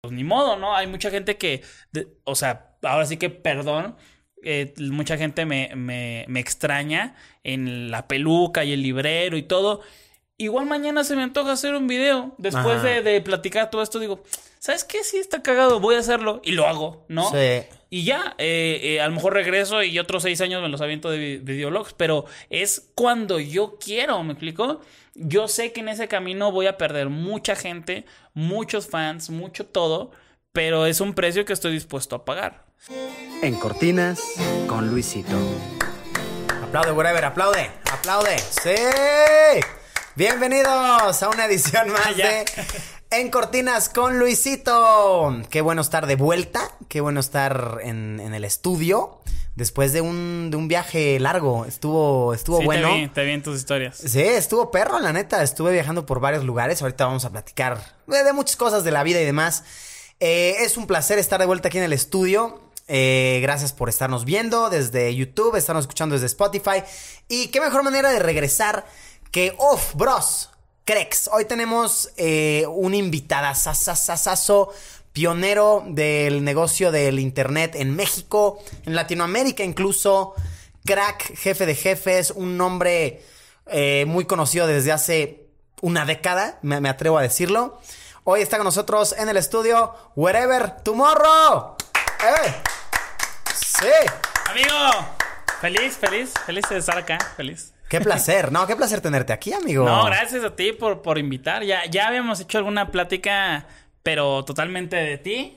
pues ni modo, ¿no? Hay mucha gente que, o sea, ahora sí que perdón, eh, mucha gente me, me, me extraña en la peluca y el librero y todo. Igual mañana se me antoja hacer un video. Después de, de, platicar todo esto, digo, ¿sabes qué? Sí, está cagado, voy a hacerlo. Y lo hago, ¿no? Sí. Y ya, eh, eh, a lo mejor regreso y otros seis años me los aviento de videologs, pero es cuando yo quiero, ¿me explico? Yo sé que en ese camino voy a perder mucha gente, muchos fans, mucho todo, pero es un precio que estoy dispuesto a pagar. En Cortinas con Luisito. Aplaude, whatever, aplaude, aplaude. Sí. Bienvenidos a una edición más de En Cortinas con Luisito. Qué bueno estar de vuelta, qué bueno estar en, el estudio. Después de un, de un viaje largo, estuvo, estuvo bueno. Te vi, tus historias. Sí, estuvo perro, la neta. Estuve viajando por varios lugares. Ahorita vamos a platicar de, muchas cosas de la vida y demás. Eh, es un placer estar de vuelta aquí en el estudio. Eh, gracias por estarnos viendo desde YouTube, estarnos escuchando desde Spotify. Y qué mejor manera de regresar que Off Bros. Crex. Hoy tenemos eh, un invitada sasasasaso, pionero del negocio del internet en México, en Latinoamérica incluso, crack, jefe de jefes, un nombre eh, muy conocido desde hace una década, me, atrevo a decirlo. Hoy está con nosotros en el estudio Wherever Tomorrow. ¡Eh! ¡Sí! Amigo, feliz, feliz, feliz de estar acá, feliz. Qué placer, no, qué placer tenerte aquí, amigo. No, gracias a ti por, por invitar. Ya, ya habíamos hecho alguna plática, pero totalmente de ti,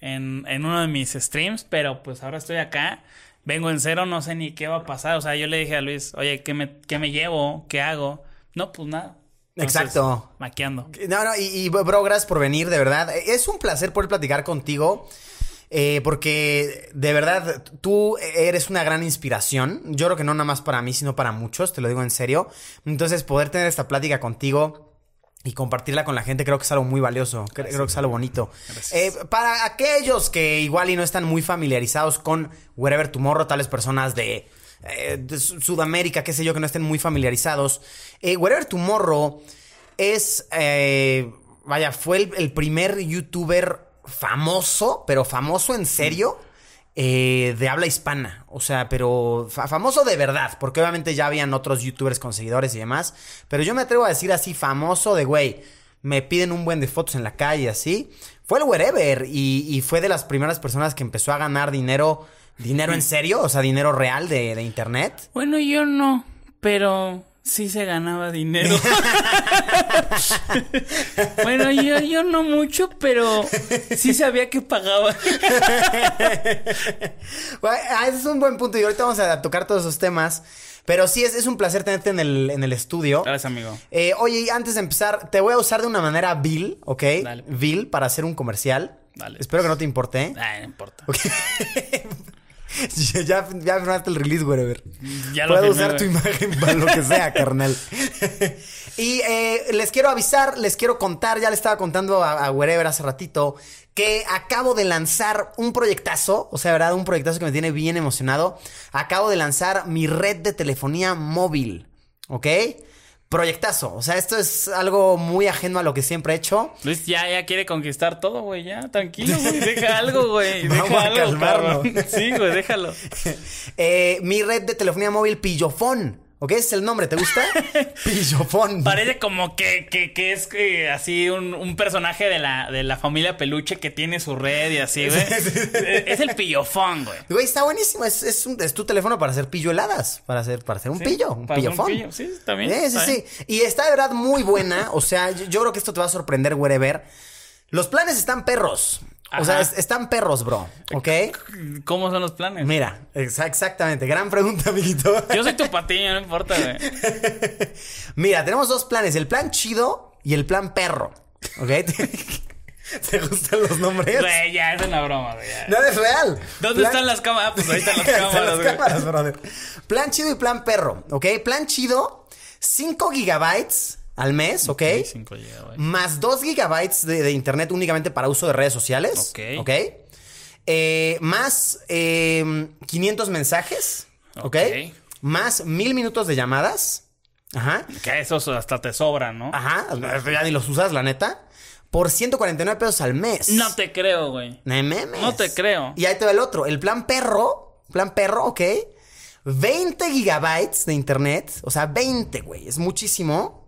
en, en uno de mis streams, pero pues ahora estoy acá. Vengo en cero, no sé ni qué va a pasar. O sea, yo le dije a Luis, oye, ¿qué me, qué me llevo? ¿Qué hago? No, pues nada. Exacto. Maqueando. No, no, y, y, bro, gracias por venir, de verdad. Es un placer poder platicar contigo. Eh, porque de verdad tú eres una gran inspiración. Yo creo que no nada más para mí, sino para muchos, te lo digo en serio. Entonces, poder tener esta plática contigo y compartirla con la gente creo que es algo muy valioso, creo que es algo bonito. Eh, para aquellos que igual y no están muy familiarizados con Wherever Tomorrow, tales personas de, eh, Sudamérica, qué sé yo, que no estén muy familiarizados, Wherever Tomorrow es, vaya, fue el primer youtuber famoso, pero famoso en serio, eh, de habla hispana. O sea, pero famoso de verdad, porque obviamente ya habían otros youtubers con seguidores y demás. Pero yo me atrevo a decir así, famoso de güey. Me piden un buen de fotos en la calle, así. Fue el wherever y, fue de las primeras personas que empezó a ganar dinero, dinero en serio, o sea, dinero real de, de internet. Bueno, yo no, pero sí se ganaba dinero. bueno, yo, yo no mucho, pero sí sabía que pagaba. Ah, ese es un buen punto y ahorita vamos a tocar todos esos temas. Pero sí, es, es un placer tenerte en el, en el estudio. Gracias, amigo. Eh, oye, antes de empezar, te voy a usar de una manera vil, ¿ok? Dale. Vil para hacer un comercial. Dale. Espero que no te importe. no importa. ya, ya firmaste el release, whatever. Ya lo Puedo usar tu imagen para lo que sea, carnal. y eh, les quiero avisar, les quiero contar, ya le estaba contando a, a Wherever hace ratito, que acabo de lanzar un proyectazo, o sea, verdad, un proyectazo que me tiene bien emocionado. Acabo de lanzar mi red de telefonía móvil, ¿ok? Proyectazo. O sea, esto es algo muy ajeno a lo que siempre he hecho. Luis ya, ya quiere conquistar todo, güey. Ya, tranquilo, güey. Deja algo, güey. Vamos a calmarlo. Sí, güey, déjalo. eh, mi red de telefonía móvil Pillofón. ¿Ok? Ese es el nombre, ¿te gusta? Pillofón. Parece como que, que, que es que así un, un, personaje de la, de la familia peluche que tiene su red y así, güey. es el pillofón, güey. Güey, está buenísimo. Es, es, un, es, tu teléfono para hacer pillo heladas. Para hacer, para hacer un pillo, un pillofón. Un pillo. Sí, también. Sí, sí, sí. Y está de verdad muy buena. O sea, yo, yo creo que esto te va a sorprender, wherever. Los planes están perros. O sea, están perros, bro. ¿Ok? ¿Cómo son los planes? Mira, exactamente. Gran pregunta, amiguito. Yo soy tu patiño, no importa, güey. Mira, tenemos dos planes: el plan chido y el plan perro. ¿Ok? ¿Te gustan los nombres? Güey, ya es una broma, güey. No, es real. ¿Dónde están las cámaras? Pues ahí están las cámaras, las cámaras, brother. Plan chido y plan perro, ¿ok? Plan chido, 5 gigabytes al mes, ¿ok? Más 2 gigabytes de, internet únicamente para uso de redes sociales. Ok. ¿Ok? Eh, más 500 em, mensajes. ¿Ok? Más 1000 minutos de llamadas. Ajá. Que esos hasta te sobran, ¿no? Ajá. Ya ni los usas, la neta. por 149 pesos al mes. No te creo, güey. No te creo. Y ahí te va el otro. El plan perro. Plan perro, ok. 20 gigabytes de internet. O sea, 20, güey. Es muchísimo.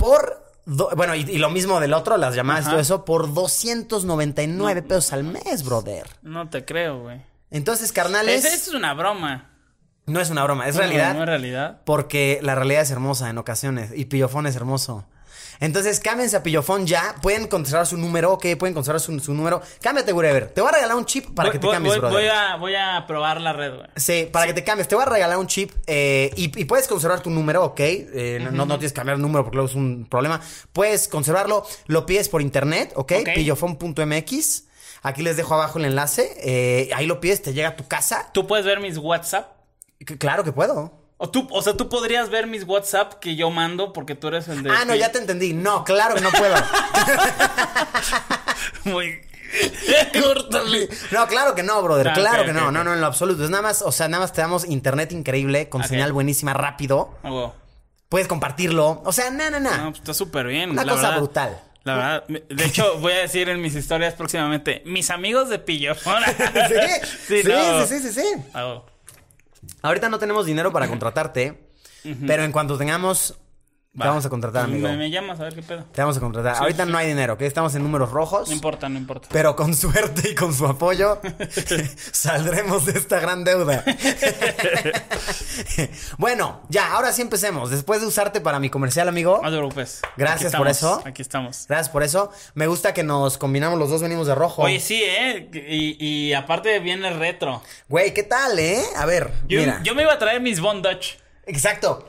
Por. do- bueno, y, y lo mismo del otro, las llamadas y todo eso, por 299 pesos al mes, brother. No te creo, güey. Entonces, carnales. Esa es una broma. No es una broma, es No, realidad. No es realidad. Porque la realidad es hermosa en ocasiones y Pillofón es hermoso. Entonces, cámbiense a Pillofón ya. Pueden conservar su número, ok, pueden conservar su, su número. Cámbiate, whatever. Te voy a regalar un chip para Voy- que te voy- cambies, voy, brother. voy a, voy a probar la red, güey. Sí, para que te cambies. Te voy a regalar un chip eh, y, y puedes conservar tu número, ok. Eh, no- no, no tienes que cambiar el número porque luego es un problema. Puedes conservarlo, lo pides por internet, ok. Ok. Pillofón.mx. Aquí les dejo abajo el enlace. eh, ahí lo pides, te llega a tu casa. Tú puedes ver mis WhatsApp. C- Claro que puedo. O, tú, o sea, tú podrías ver mis WhatsApp que yo mando porque tú eres el de. Ah, no, ya te entendí. No, claro que no puedo. Muy. Córtale. No, claro que no, brother. Ah, claro que no. No, no, en lo absoluto. Es nada más, o sea, nada más te damos internet increíble, con señal buenísima, rápido. Ah. Puedes compartirlo. O sea, no, no, no. No, pues está súper bien. Una la cosa verdad. brutal. La verdad, de hecho, voy a decir en mis historias próximamente, mis amigos de Pillofón. sí, sí, no. sí, sí, sí, sí. Huevo. Ahorita no tenemos dinero para contratarte, pero en cuanto tengamos, te Va. vamos a contratar, amigo. Me, me llamas a ver qué pedo. Te vamos a contratar. Ahorita no hay dinero, que estamos en números rojos. No importa, no importa. Pero con suerte y con su apoyo saldremos de esta gran deuda. bueno, ya, ahora sí empecemos. Después de usarte para mi comercial, amigo. No te preocupes. Gracias por eso. Aquí estamos. Gracias por eso. Me gusta que nos combinamos los dos, venimos de rojo. Oye, sí, ¿eh? Y, y aparte viene retro. Güey, ¿qué tal, eh? A ver, Yo, mira. yo me iba a traer mis Bond Dutch. Exacto.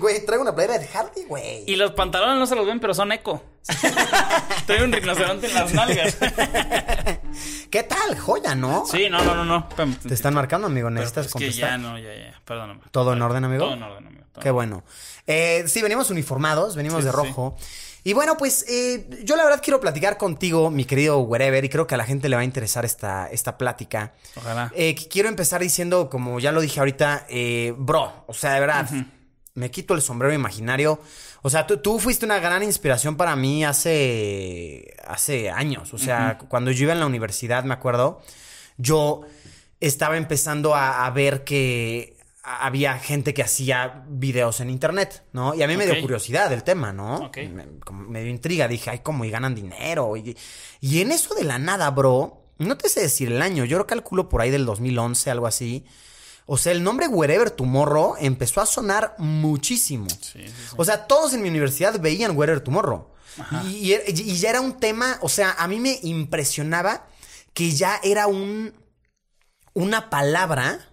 Güey, traigo una playera de Hardy, güey. Y los pantalones no se los ven, pero son eco. Traigo un rinoceronte en las nalgas. ¿Qué tal? Joya, ¿no? sí, no, no, no, no. Te están marcando, amigo. Necesitas pues, que contestar. ya no, ya, ya. Perdóname. ¿Todo en orden, amigo? Todo en orden, amigo. todo Qué en bueno. Eh, sí, venimos uniformados, venimos Sí, de sí, rojo. Y bueno, pues eh, yo la verdad quiero platicar contigo, mi querido Wherever, y creo que a la gente le va a interesar esta, esta plática. Ojalá. Eh, quiero empezar diciendo, como ya lo dije ahorita, eh, bro, o sea, de verdad, me quito el sombrero imaginario. O sea, tú, tú fuiste una gran inspiración para mí hace, hace años. O sea, cuando yo iba en la universidad, me acuerdo, yo estaba empezando a, a ver que había gente que hacía videos en internet, ¿no? Y a mí me dio curiosidad el tema, ¿no? Ok. Me, dio intriga, dije, ay, cómo, y ganan dinero. Y, y en eso de la nada, bro, no te sé decir el año, yo lo calculo por ahí del 2011, algo así. O sea, el nombre Wherever Tomorrow empezó a sonar muchísimo. Sí, sí, sí. O sea, todos en mi universidad veían Wherever Tomorrow. Y, y- y ya era un tema, o sea, a mí me impresionaba que ya era un, una palabra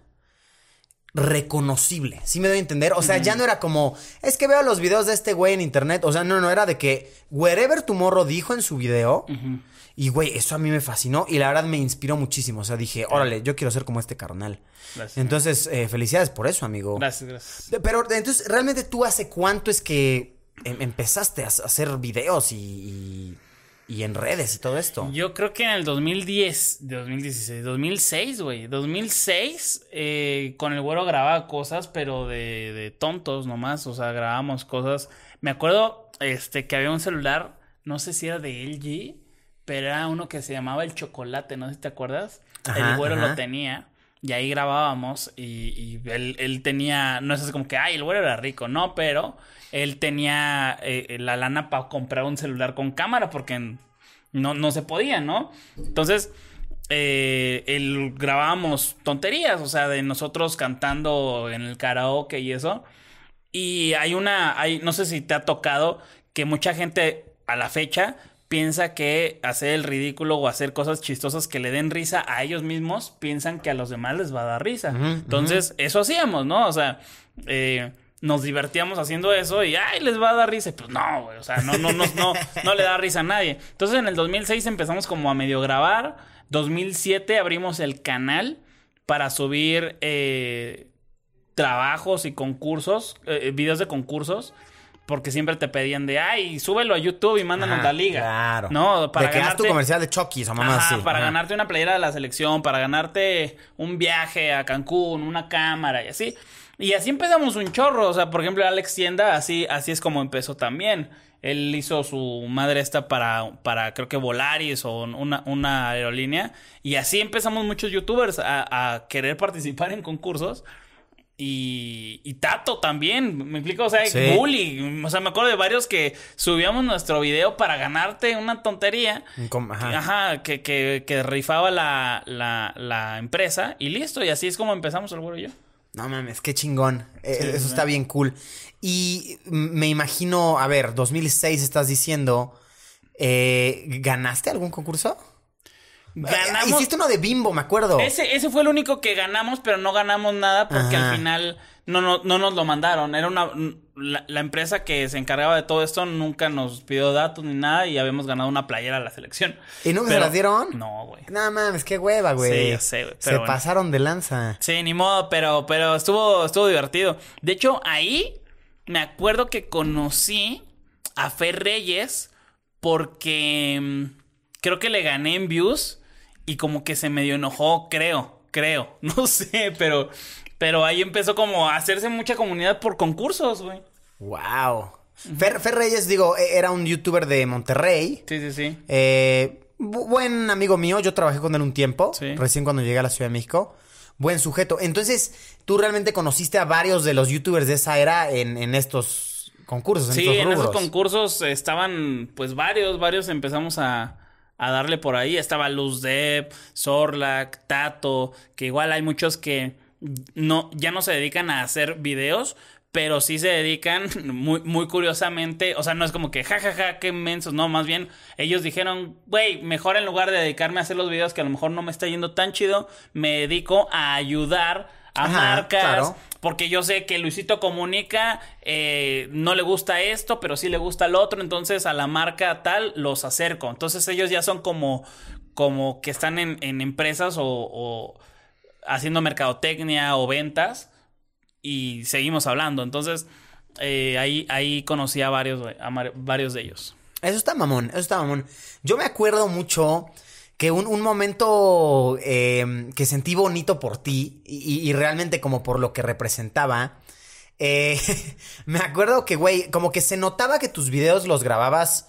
reconocible. ¿Sí me doy a entender? O sea, ya no era como, es que veo los videos de este güey en internet. O sea, no, no, era de que Wherever Tomorrow dijo en su video. Y güey, eso a mí me fascinó y la verdad me inspiró muchísimo. O sea, dije, órale, yo quiero ser como este carnal. Gracias. Entonces, eh, felicidades por eso, amigo. Gracias, gracias. Pero entonces, ¿realmente tú hace cuánto es que em- empezaste a hacer videos y, y- y en redes y todo esto? Yo creo que en el 2010, de 2016, 2006, güey. 2006, eh, con el güero grababa cosas, pero de, de tontos nomás. O sea, grabábamos cosas. Me acuerdo este, que había un celular, no sé si era de LG, pero era uno que se llamaba El Chocolate, no sé si te acuerdas. Ajá, el güero ajá. lo tenía. Y ahí grabábamos y, él, él tenía, no es así como que, ay, el güero era rico, no, pero él tenía eh, la lana para comprar un celular con cámara porque no, no se podía, ¿no? Entonces, eh, él, grabábamos tonterías, o sea, de nosotros cantando en el karaoke y eso. Y hay una, hay, no sé si te ha tocado que mucha gente a la fecha piensa que hacer el ridículo o hacer cosas chistosas que le den risa a ellos mismos, piensan que a los demás les va a dar risa. Entonces, eso hacíamos, ¿no? O sea, eh, nos divertíamos haciendo eso y ¡ay! les va a dar risa. Pues no, güey. O sea, no, no, no, no, no le da risa a nadie. Entonces, en el 2006 empezamos como a medio grabar. 2007 abrimos el canal para subir eh, trabajos y concursos, eh, videos de concursos. Porque siempre te pedían de, ay, súbelo a YouTube y mándanos Ajá, la liga. Claro. No, para de que haz tu ganarte- comercial de Chucky o mamá Ajá, así. para Ajá. ganarte una playera de la selección, para ganarte un viaje a Cancún, una cámara y así. Y así empezamos un chorro. O sea, por ejemplo, Alex Tienda, así, así es como empezó también. Él hizo su madre esta para, para creo que Volaris o una, una aerolínea. Y así empezamos muchos youtubers a, a querer participar en concursos. Y, y, Tato también, me explico, o sea, Sí. Bully, o sea, me acuerdo de varios que subíamos nuestro video para ganarte una tontería. Com- ajá. Ajá, que, que, que rifaba la, la, la empresa y listo, y así es como empezamos el güero y yo. No mames, qué chingón. Eh, Sí, Eso está bien cool. Y me imagino, a ver, 2006 estás diciendo, eh, ¿ganaste algún concurso? Ganamos. Eh, Hiciste uno de Bimbo, me acuerdo. Ese, ese fue el único que ganamos, pero no ganamos nada porque Ajá. al final no, no, no nos lo mandaron. Era una. La, la empresa que se encargaba de todo esto nunca nos pidió datos ni nada y habíamos ganado una playera a la selección. ¿Y nunca se Pero- las dieron? No, güey. No mames, qué hueva, güey. Sí, ya sé, güey, Se bueno. pasaron de lanza. Sí, ni modo, pero, pero estuvo, estuvo divertido. De hecho, ahí me acuerdo que conocí a Fer Reyes porque mm, creo que le gané en views y como que se medio enojó, creo, creo, no sé, pero, pero ahí empezó como a hacerse mucha comunidad por concursos, güey. Wow. Fer, Fer Reyes, digo, e- era un youtuber de Monterrey. Sí, sí, sí. Eh, bu- buen amigo mío, yo trabajé con él un tiempo, Sí. recién cuando llegué a la Ciudad de México. Buen sujeto. Entonces, tú realmente conociste a varios de los youtubers de esa era en, en estos concursos, en Sí, estos en esos concursos estaban, pues varios, varios empezamos a, a darle por ahí. Estaba Luz Depp, Sorlac, Tato, que igual hay muchos que no, ya no se dedican a hacer videos, pero sí se dedican muy, muy curiosamente. O sea, no es como que jajaja, ja, ja, qué mensos, no, más bien ellos dijeron, güey, mejor en lugar de dedicarme a hacer los videos que a lo mejor no me está yendo tan chido, me dedico a ayudar a Ajá, marcas. claro. Porque yo sé que Luisito comunica, eh, no le gusta esto, pero sí le gusta lo otro, entonces a la marca tal los acerco. Entonces ellos ya son como, como que están en, en empresas o, o haciendo mercadotecnia o ventas y seguimos hablando. Entonces eh, ahí, ahí conocí a varios, a varios de ellos. Eso está mamón, eso está mamón. Yo me acuerdo mucho que un, un momento eh, que sentí bonito por ti y, y realmente como por lo que representaba. eh, me acuerdo que, güey, como que se notaba que tus videos los grababas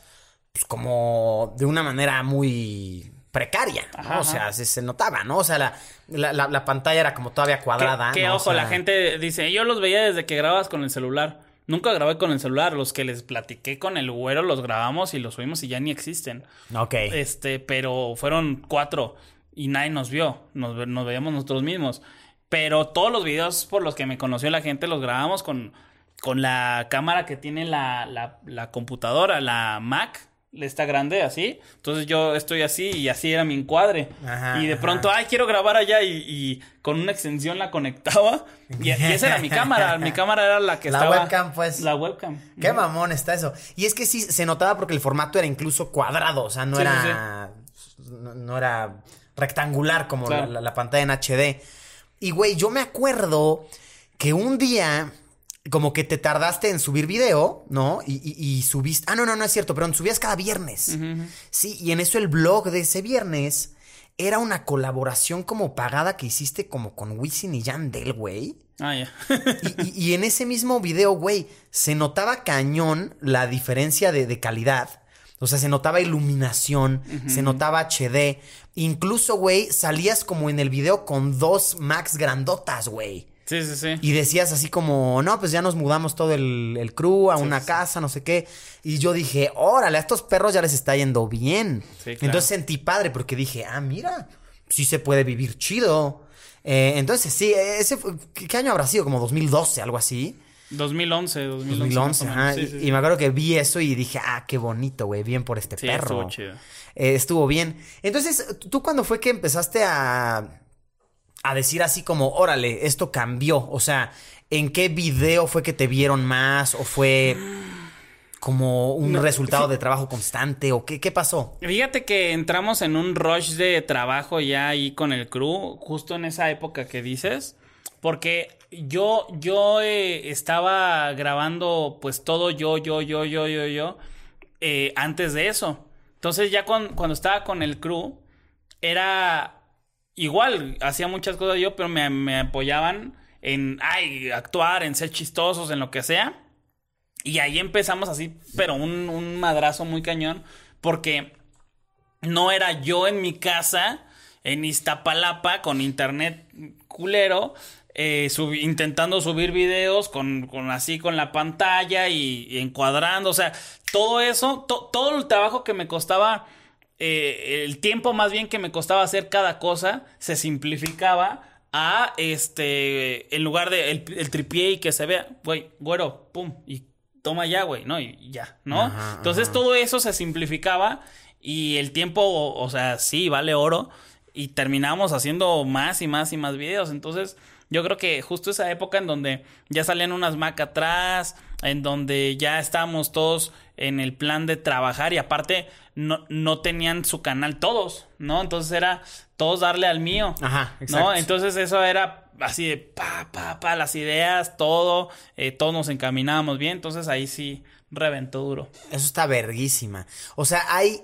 pues, como de una manera muy precaria, ¿no? Ajá, o sea, se, se notaba, ¿no? O sea, la, la- la- la pantalla era como todavía cuadrada. Que, que, ¿no? O ojo, la gente dice, yo los veía desde que grababas con el celular. Nunca grabé con el celular. Los que les platiqué con el güero los grabamos y los subimos y ya ni existen. Ok. Este, pero fueron cuatro y nadie nos vio. Nos, nos veíamos nosotros mismos. Pero todos los videos por los que me conoció la gente los grabamos con, con la cámara que tiene la, la, la computadora, la Mac. Está grande así. Entonces yo estoy así y así era mi encuadre. Ajá, y de ajá. pronto, ay, quiero grabar allá y, y con una extensión la conectaba. Y, y esa era mi cámara. Mi cámara era la que La estaba. webcam, pues. La webcam. Qué mamón está eso. Y es que sí, se notaba porque el formato era incluso cuadrado, o sea, no Sí, era. No, no era rectangular como Claro. la, la- la pantalla en HD. Y güey, yo me acuerdo que un día. Como que te tardaste en subir video, ¿no? Y, y- y subiste. Ah, no, no, no es cierto, perdón, subías cada viernes. Sí, y en eso el blog de ese viernes era una colaboración como pagada que hiciste como con Wisin y Yandel, güey. Ah, ya. Y, y- y en ese mismo video, güey, se notaba cañón la diferencia de, de calidad. O sea, se notaba iluminación, se notaba HD. Incluso, güey, salías como en el video con dos Max grandotas, güey. Sí, sí, sí. Y decías así como, no, pues ya nos mudamos todo el, el crew a una casa, no sé qué. Y yo dije, órale, a estos perros ya les está yendo bien. Sí, claro. Entonces sentí padre porque dije, ah, mira, sí se puede vivir chido. Eh, entonces, sí, ese fue- ¿qué, año habrá sido? Como 2012, algo así. 2011, 2011. 2011, más o menos. ajá. Sí, y, sí, y sí. me acuerdo que vi eso y dije, ah, qué bonito, güey, bien por este perro. estuvo chido. Eh, estuvo bien. Entonces, ¿tú cuándo fue que empezaste a, a decir así como, órale, esto cambió? O sea, ¿en qué video fue que te vieron más? ¿O fue como un No, resultado de trabajo constante? ¿O qué, qué pasó? Fíjate que entramos en un rush de trabajo ya ahí con el crew, justo en esa época que dices, porque yo, yo eh, estaba grabando pues todo yo, yo, yo, yo, yo, yo, eh, antes de eso. Entonces ya cuan- cuando estaba con el crew, era igual, hacía muchas cosas yo, pero me, me apoyaban en, ay, actuar, en ser chistosos, en lo que sea. Y ahí empezamos así, pero un, un madrazo muy cañón, porque no era yo en mi casa, en Iztapalapa, con internet culero, eh, intentando subir videos con, con, así con la pantalla y, encuadrando, o sea, todo eso, todo el trabajo que me costaba, eh, el tiempo más bien que me costaba hacer cada cosa, se simplificaba a este, en lugar de el, el tripié y que se vea, güey, güero, pum, y toma ya, güey, ¿no? Y ya, ¿no? Entonces todo eso se simplificaba y el tiempo, o, sea, sí, vale oro y terminamos haciendo más y más y más videos. Entonces yo creo que justo esa época en donde ya salían unas Mac atrás, en donde ya estábamos todos en el plan de trabajar y aparte no, no tenían su canal todos, ¿no? Entonces era todos darle al mío. Ajá, exacto. ¿no? Entonces eso era así de pa, pa, pa, las ideas, todo, eh, todos nos encaminábamos bien, entonces ahí sí reventó duro. Eso está verguísima. O sea, hay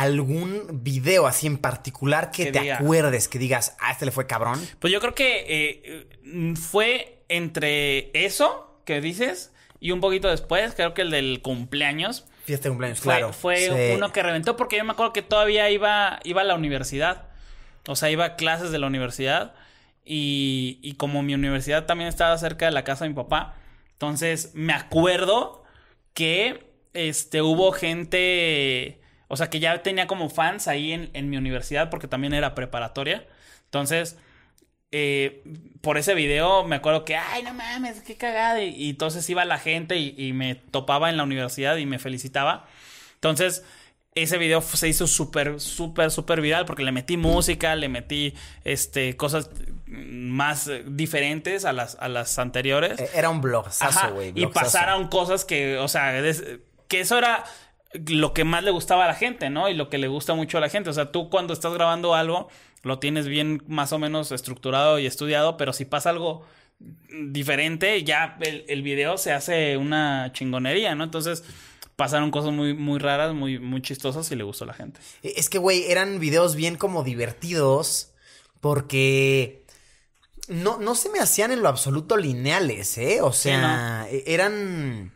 algún video así en particular que, te acuerdes, que digas, ah, este le fue cabrón. Pues yo creo que eh, fue entre eso que dices y un poquito después, creo que el del cumpleaños. Fiesta de cumpleaños, claro. Fue uno que reventó porque yo me acuerdo que todavía iba, iba a la universidad. O sea, iba a clases de la universidad. Y, y como mi universidad también estaba cerca de la casa de mi papá, entonces me acuerdo que este, hubo gente, o sea, que ya tenía como fans ahí en, en mi universidad porque también era preparatoria. Entonces, eh, por ese video me acuerdo que, ay, no mames, qué cagada. Y, entonces iba la gente y, y, me topaba en la universidad y me felicitaba. Entonces, ese video se hizo súper, súper, súper viral porque le metí música, le metí este, cosas más diferentes a las, a las anteriores. E-, era un blog, güey. Y pasaron cosas que, o sea, que eso era lo que más le gustaba a la gente, ¿no? Y lo que le gusta mucho a la gente. O sea, tú cuando estás grabando algo, lo tienes bien más o menos estructurado y estudiado, pero si pasa algo diferente, ya el, el video se hace una chingonería, ¿no? Entonces pasaron cosas muy, muy raras, muy, muy chistosas y le gustó a la gente. E, es que, güey, eran videos bien como divertidos porque no, no se me hacían en lo absoluto lineales, ¿eh? O sea, e, eran...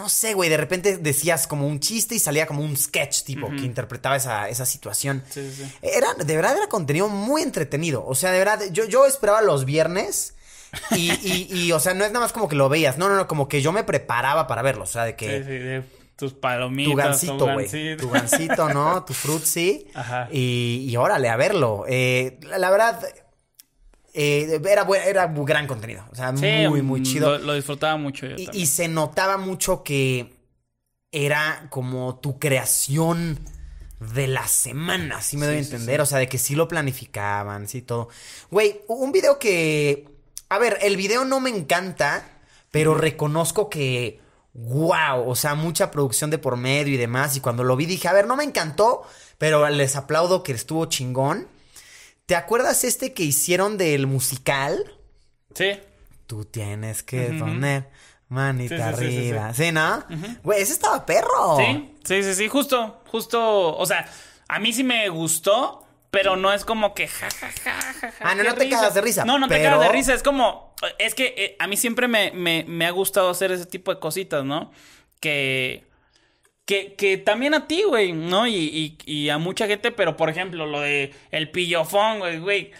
No sé, güey, de repente decías como un chiste y salía como un sketch tipo que interpretaba esa, esa situación. Sí, sí. Era, de verdad era contenido muy entretenido. O sea, de verdad, yo, yo esperaba los viernes y, y, y, o sea, no es nada más como que lo veías. No, no, no, como que yo me preparaba para verlo. O sea, de que... Sí, sí, de tus palomitas. Tu gancito, güey. Tu gancito, ¿no? Tu frutzi. Ajá. Y, y órale, a verlo. Eh, la, verdad, eh, era, era un gran contenido. O sea, muy, muy chido. Lo, disfrutaba mucho yo y, y, se notaba mucho que era como tu creación de la semana, si me doy a entender. o sea, de que sí lo planificaban, sí, todo. Güey, un video que. A ver, el video no me encanta, pero reconozco que wow, o sea, mucha producción de por medio y demás. Y cuando lo vi dije, a ver, no me encantó, pero les aplaudo que estuvo chingón. ¿Te acuerdas este que hicieron del musical? Sí. Tú tienes que poner manita arriba. Sí, ¿no? Güey, ese estaba perro. Sí, sí, sí, sí, justo, justo, o sea, a mí sí me gustó, pero no es como que ja, ja, ja, ja, Ah, no, no te cagas de risa. No, no te cagas de risa. Es como. Es que eh, a mí siempre me, me, me, ha gustado hacer ese tipo de cositas, ¿no? Que. Que, que también a ti, güey, ¿no? Y, y, y, a mucha gente, pero por ejemplo, lo de el pillofón, güey, güey.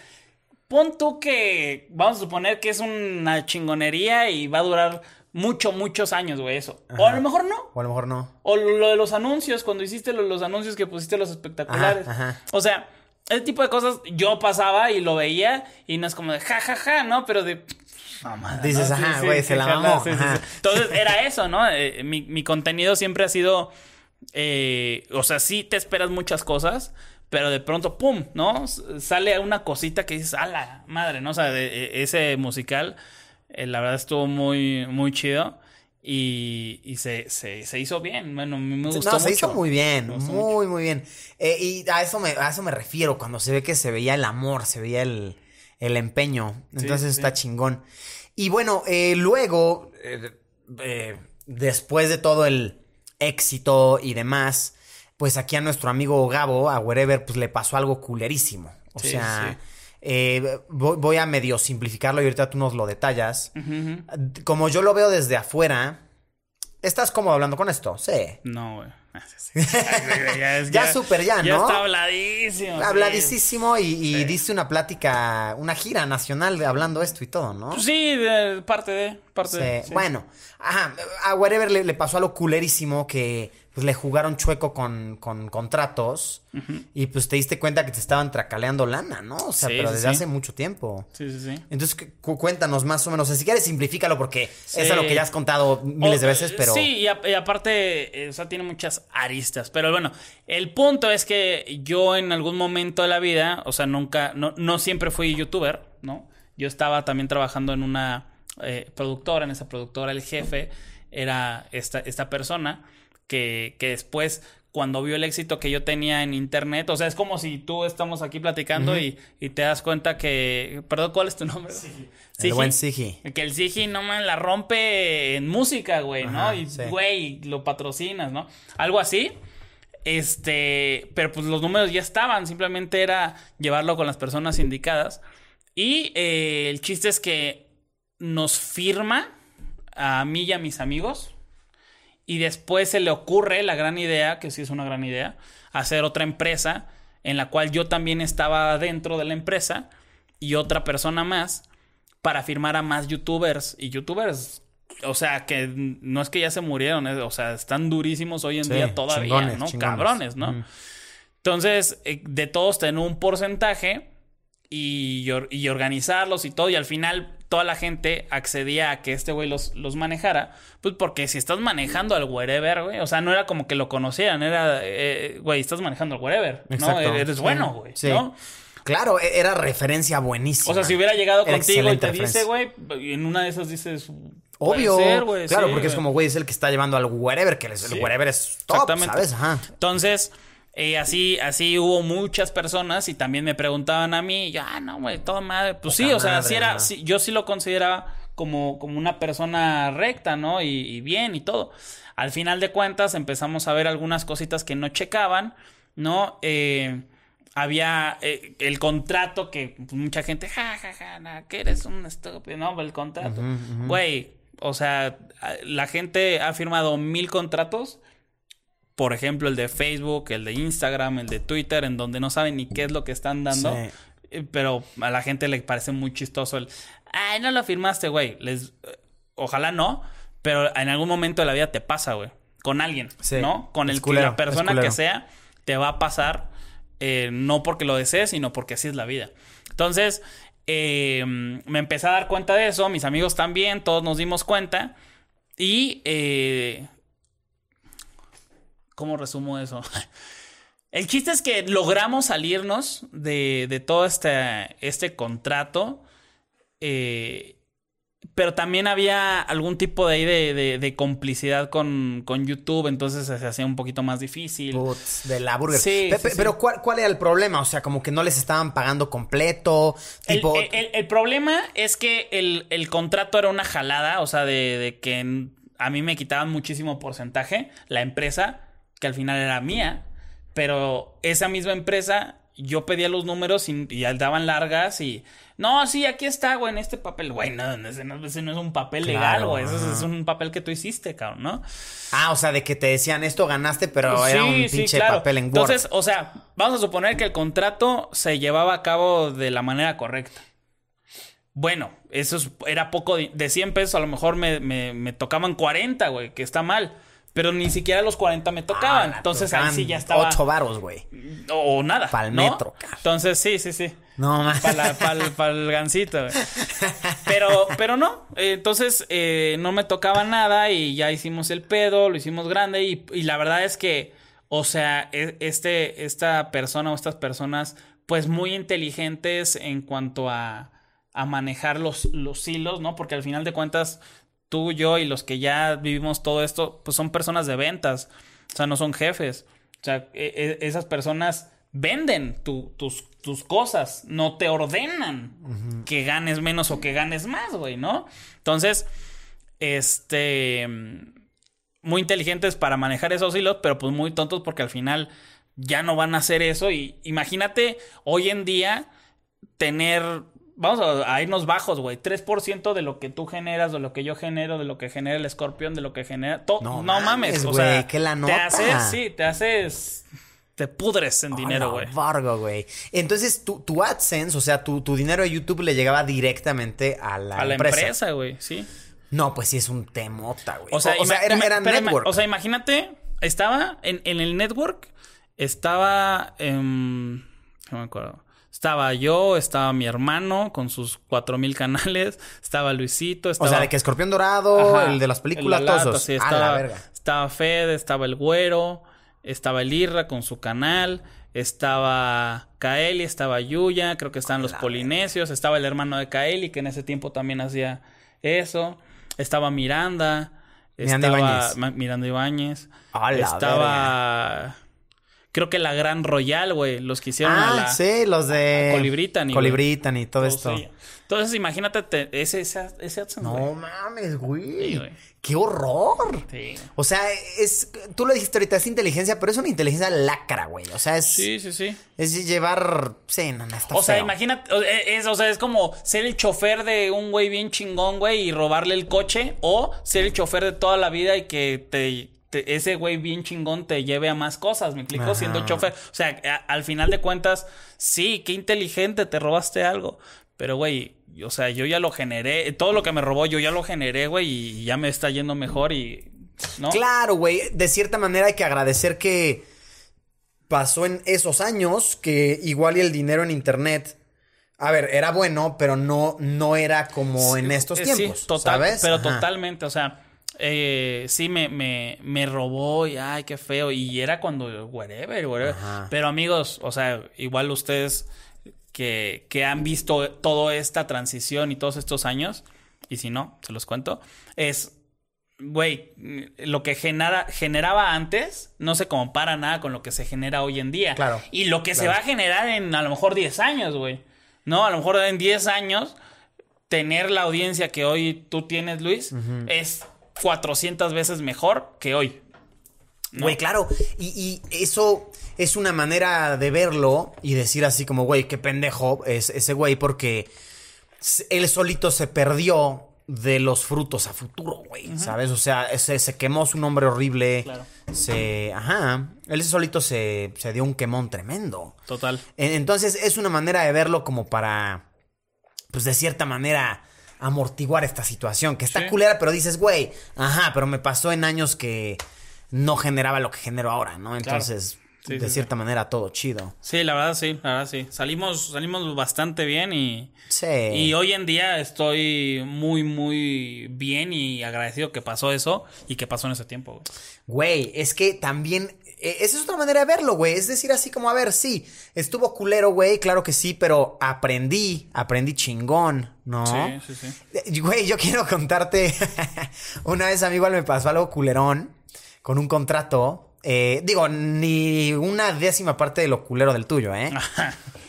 Pon tú que. Vamos a suponer que es una chingonería y va a durar mucho, muchos años, güey, eso. O a lo mejor no. O a lo mejor no. O lo de los anuncios, cuando hiciste los anuncios que pusiste los espectaculares. Ajá, O sea ese tipo de cosas yo pasaba y lo veía y no es como de jajaja, ja, ja, ¿no? Pero de... Dices, ajá, güey, se la mamó. Entonces era eso, ¿no? Eh, mi, mi, contenido siempre ha sido... Eh, o sea, sí te esperas muchas cosas, pero de pronto, ¡pum! ¿No? Sale una cosita que dices, ¡a la madre! ¿No? O sea, de, e, ese musical, eh, la verdad estuvo muy, muy chido. Y, y se, se, se, hizo bien. Bueno, me gustó. No, se hizo muy bien, muy, muy bien. Eh, y a eso, me, a eso me refiero, cuando se ve que se veía el amor, se veía el, el empeño. Entonces está chingón. Y bueno, eh, luego, eh, después de todo el éxito y demás, pues aquí a nuestro amigo Gabo, a Wherever, pues le pasó algo culerísimo. O sea, eh, voy, a medio simplificarlo y ahorita tú nos lo detallas. Como yo lo veo desde afuera, ¿Estás cómodo hablando con esto? Sí. No, güey. Ah, ya, es- Ya súper ya, Ya ¿no? está habladísimo. sí. Habladísimo y, y Sí. diste una plática, una gira nacional de hablando esto y todo, ¿no? Pues sí, de- parte de. Parte Sí. de. sí. Bueno, ajá, a Wherever le, le pasó algo culerísimo que pues, le jugaron chueco con, con contratos y pues te diste cuenta que te estaban tracaleando lana, ¿no? O sea, pero desde hace mucho tiempo. Sí, sí, sí. Entonces, cu- cuéntanos más o menos. O sea, si quieres, simplifícalo porque es algo que ya has contado miles de veces, pero. Sí, y, a- y aparte, eh, o sea, tiene muchas aristas. Pero bueno, el punto es que yo en algún momento de la vida, o sea, nunca, no, no siempre fui youtuber, ¿no? Yo estaba también trabajando en una eh, productora, en esa productora el jefe era esta, esta persona que, que después... Cuando vio el éxito que yo tenía en internet, o sea, es como si tú estamos aquí platicando y, y te das cuenta que. Perdón, ¿cuál es tu nombre? El buen Sigi. Que el Sigi, no man, la rompe en música, güey, ¿no? Ajá, Y, sí. güey, lo patrocinas, ¿no? Algo así. Este, pero pues los números ya estaban, simplemente era llevarlo con las personas indicadas. Y eh, el chiste es que nos firma a mí y a mis amigos. Y después se le ocurre la gran idea, que sí es una gran idea, hacer otra empresa en la cual yo también estaba dentro de la empresa y otra persona más para firmar a más youtubers. Y youtubers, o sea, que no es que ya se murieron, o sea, están durísimos hoy en Sí, día todavía, chingones, ¿no? chingones. Cabrones, ¿no? Ujú. Entonces, eh, de todos tener un porcentaje y, y organizarlos y todo, y al final toda la gente accedía a que este güey los, los manejara, pues porque si estás manejando al wherever, güey, o sea, no era como que lo conocieran, era, eh, güey, estás manejando al wherever, ¿no? Eres bueno, güey, sí. ¿no? Claro, e- era referencia buenísima. O sea, si hubiera llegado Era contigo y te dice, güey, en una de esas dices... Obvio. ser, claro, sí, porque es como, güey, es el que está llevando al wherever, que el, el Sí. wherever es top, Exactamente. ¿sabes? Ajá. Entonces, eh, así, así hubo muchas personas y también me preguntaban a mí, y yo, ah, no, güey, todo madre. Pues sí, o sea, madre, sí era, sí, yo sí lo consideraba como, como una persona recta, ¿no? Y, y bien y todo. Al final de cuentas empezamos a ver algunas cositas que no checaban, ¿no? Eh, había eh, el contrato que mucha gente, ja, ja, ja, na, que eres un estúpido, ¿no? El contrato. Güey, o sea, la gente ha firmado mil contratos por ejemplo, el de Facebook, el de Instagram, el de Twitter, en donde no saben ni qué es lo que están dando. Sí. Eh, Pero a la gente le parece muy chistoso el, ay, no lo firmaste, güey. Les, eh, ojalá no, pero en algún momento de la vida te pasa, güey. Con alguien, Sí. ¿no? Con el culero, la persona que sea, te va a pasar, eh, no porque lo desees, sino porque así es la vida. Entonces, eh, me empecé a dar cuenta de eso, mis amigos también, todos nos dimos cuenta. Y eh, ¿Cómo resumo eso? El chiste es que logramos salirnos de, de todo este, este contrato. eh, pero también había algún tipo de, ahí de, de- de complicidad con, con YouTube. Entonces se hacía un poquito más difícil. Putz, de la burger. Sí, Pe- sí, pe- sí. Pero ¿cuál, ¿cuál era el problema? O sea, como que no les estaban pagando completo. El, Tipo. el- el- el problema es que el, el contrato era una jalada, o sea, de, de que a mí me quitaban muchísimo porcentaje, la empresa, que al final era mía, pero esa misma empresa, yo pedía los números y, y daban largas y, no, sí, aquí está, güey, en este papel, güey, no, ese no, ese no es un papel legal, Claro, güey, ese es- ajá. es un papel que tú hiciste, cabrón, ¿no? Ah, o sea, de que te decían esto ganaste, pero era un Sí, pinche claro. papel en Word. Entonces, o sea, vamos a suponer que el contrato se llevaba a cabo de la manera correcta. Bueno, eso es- era poco de, de 100 pesos, a lo mejor me, me- me tocaban 40, güey, que está mal. Pero ni siquiera los 40 me tocaban. Ah, Entonces ahí tocaban sí ya estaba. Ocho varos, güey. O, o nada. Pa'l ¿no? metro. Entonces, sí, sí, sí. No, man. Para el gancito, güey. Pero, pero no. eh, Entonces, eh, no me tocaba nada y ya hicimos el pedo, lo hicimos grande. Y, y la verdad es que, o sea, e- este, esta persona o estas personas, pues muy inteligentes en cuanto a, a manejar los, los hilos, ¿no? Porque al final de cuentas, tú, yo y los que ya vivimos todo esto, pues son personas de ventas. O sea, no son jefes. O sea, e- e- esas personas venden tu- tus, tus cosas, no te ordenan que ganes menos o que ganes más, güey, ¿no? Entonces, este, muy inteligentes para manejar esos hilos, pero pues muy tontos porque al final ya no van a hacer eso. Y imagínate hoy en día tener vamos a, a irnos bajos, güey. 3% de lo que tú generas, de lo que yo genero, de lo que genera el escorpión, de lo que genera. todo No no, mames, o güey, sea. que la Te nota. haces, sí, te haces. Te pudres en dinero, güey. Vargo, güey. Entonces, tu, tu AdSense, o sea, tu, tu dinero de YouTube le llegaba directamente a la, A la empresa. güey, sí. No, pues sí es un temota, güey. O sea, o, sea, era, era pero network. O sea, imagínate, estaba en, en el network, estaba. en no me acuerdo. Estaba yo, estaba mi hermano con sus 4000 canales, estaba Luisito, O estaba. sea, de que Escorpión Dorado, Ajá, el de las películas, todos esos. sí, A la estaba, verga. estaba Fede, estaba el Güero, estaba el Irra con su canal, estaba Kaeli, estaba Yuya, creo que estaban los polinesios, estaba el hermano de Kaeli, que en ese tiempo también hacía eso, estaba Miranda, Miranda estaba Ibáñez. Miranda Ibáñez, estaba creo que la Gran Royal, güey, los que hicieron a Ah, la sí, los de... Colibritan y- Colibritan y todo esto. ellos. Entonces, imagínate te- ese ese, ese No mames, güey. Sí. ¡Qué horror! Sí. O sea, es... Tú lo dijiste ahorita, es inteligencia, pero es una inteligencia lacra, güey. O sea, es... Sí, sí, sí. Es llevar... Sí, no, no, está O sea, imagínate, e, es, o sea, es como ser el chofer de un güey bien chingón, güey, y robarle el coche, o ser el chofer de toda la vida y que te, te- ese güey bien chingón te lleve a más cosas, ¿me explico? Ajá. Siendo chofer. O sea, a- al final de cuentas, sí, qué inteligente, te robaste algo. Pero, güey, o sea, yo ya lo generé, todo lo que me robó yo ya lo generé, güey, y ya me está yendo mejor y... ¿No? Claro, güey. De cierta manera hay que agradecer que pasó en esos años que igual y el dinero en internet. A ver, era bueno, pero no, no era como en estos Eh, tiempos. Sí, total, ¿sabes? pero Ajá. totalmente, o sea, eh, sí me, me, me robó y ay, qué feo. Y era cuando, whatever. Pero amigos, o sea, igual ustedes que, que han visto toda esta transición y todos estos años, y si no, se los cuento, es, güey, lo que genera, generaba antes no se compara nada con lo que se genera hoy en día. Claro, Y lo que se va a generar en a lo mejor 10 años, güey. No, a lo mejor en 10 años tener la audiencia que hoy tú tienes, Luis, es 400 veces mejor que hoy. ¿no? Güey, claro. Y, y eso es una manera de verlo y decir así como, güey, qué pendejo es ese güey porque él solito se perdió de los frutos a futuro, güey, ¿sabes? O sea, se, se quemó su nombre horrible. Claro. Se... Ajá. Él solito se, se dio un quemón tremendo. Total. En- Entonces es una manera de verlo como para, pues de cierta manera, amortiguar esta situación, que está Sí. culera, pero dices, güey, ajá, pero me pasó en años que no generaba lo que genero ahora, ¿no? Entonces, Sí, de sí, cierta manera, todo chido. Sí, la verdad sí, la verdad sí. Salimos, salimos bastante bien y, Sí. y hoy en día estoy muy, muy bien y agradecido que pasó eso y que pasó en ese tiempo. güey. Güey, es que también. Eh, Esa es otra manera de verlo, güey. Es decir, así como, a ver, sí, estuvo culero, güey, claro que sí, pero aprendí, aprendí chingón, ¿no? Sí, sí, sí. Eh, Güey, yo quiero contarte. Una vez a mí igual me pasó algo culerón con un contrato. Eh, digo, ni una décima parte de lo culero del tuyo, ¿eh?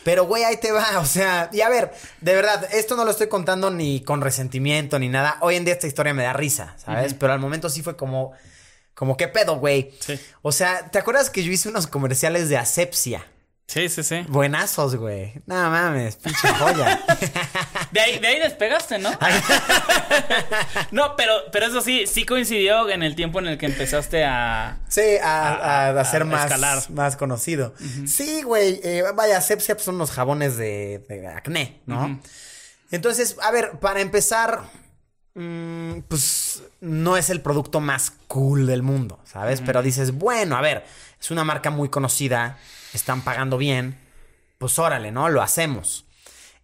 Pero, güey, ahí te va. O sea, y a ver, de verdad, esto no lo estoy contando ni con resentimiento ni nada. Hoy en día esta historia me da risa, ¿sabes? Pero al momento sí fue como. Como, ¿qué pedo, güey? Sí. O sea, ¿te acuerdas que yo hice unos comerciales de asepsia? Sí, sí, sí. Buenazos, güey. No mames, pinche joya. De ahí, de ahí despegaste, ¿no? no, pero, pero eso sí, sí coincidió en el tiempo en el que empezaste a... Sí, a, a, a más, escalar. más conocido. Sí, güey. eh, vaya, Sepsia son unos jabones de, de acné, ¿no? Entonces, a ver, para empezar, mm, pues no es el producto más cool del mundo, ¿sabes? Pero dices, bueno, a ver, es una marca muy conocida, están pagando bien, pues órale, ¿no? Lo hacemos.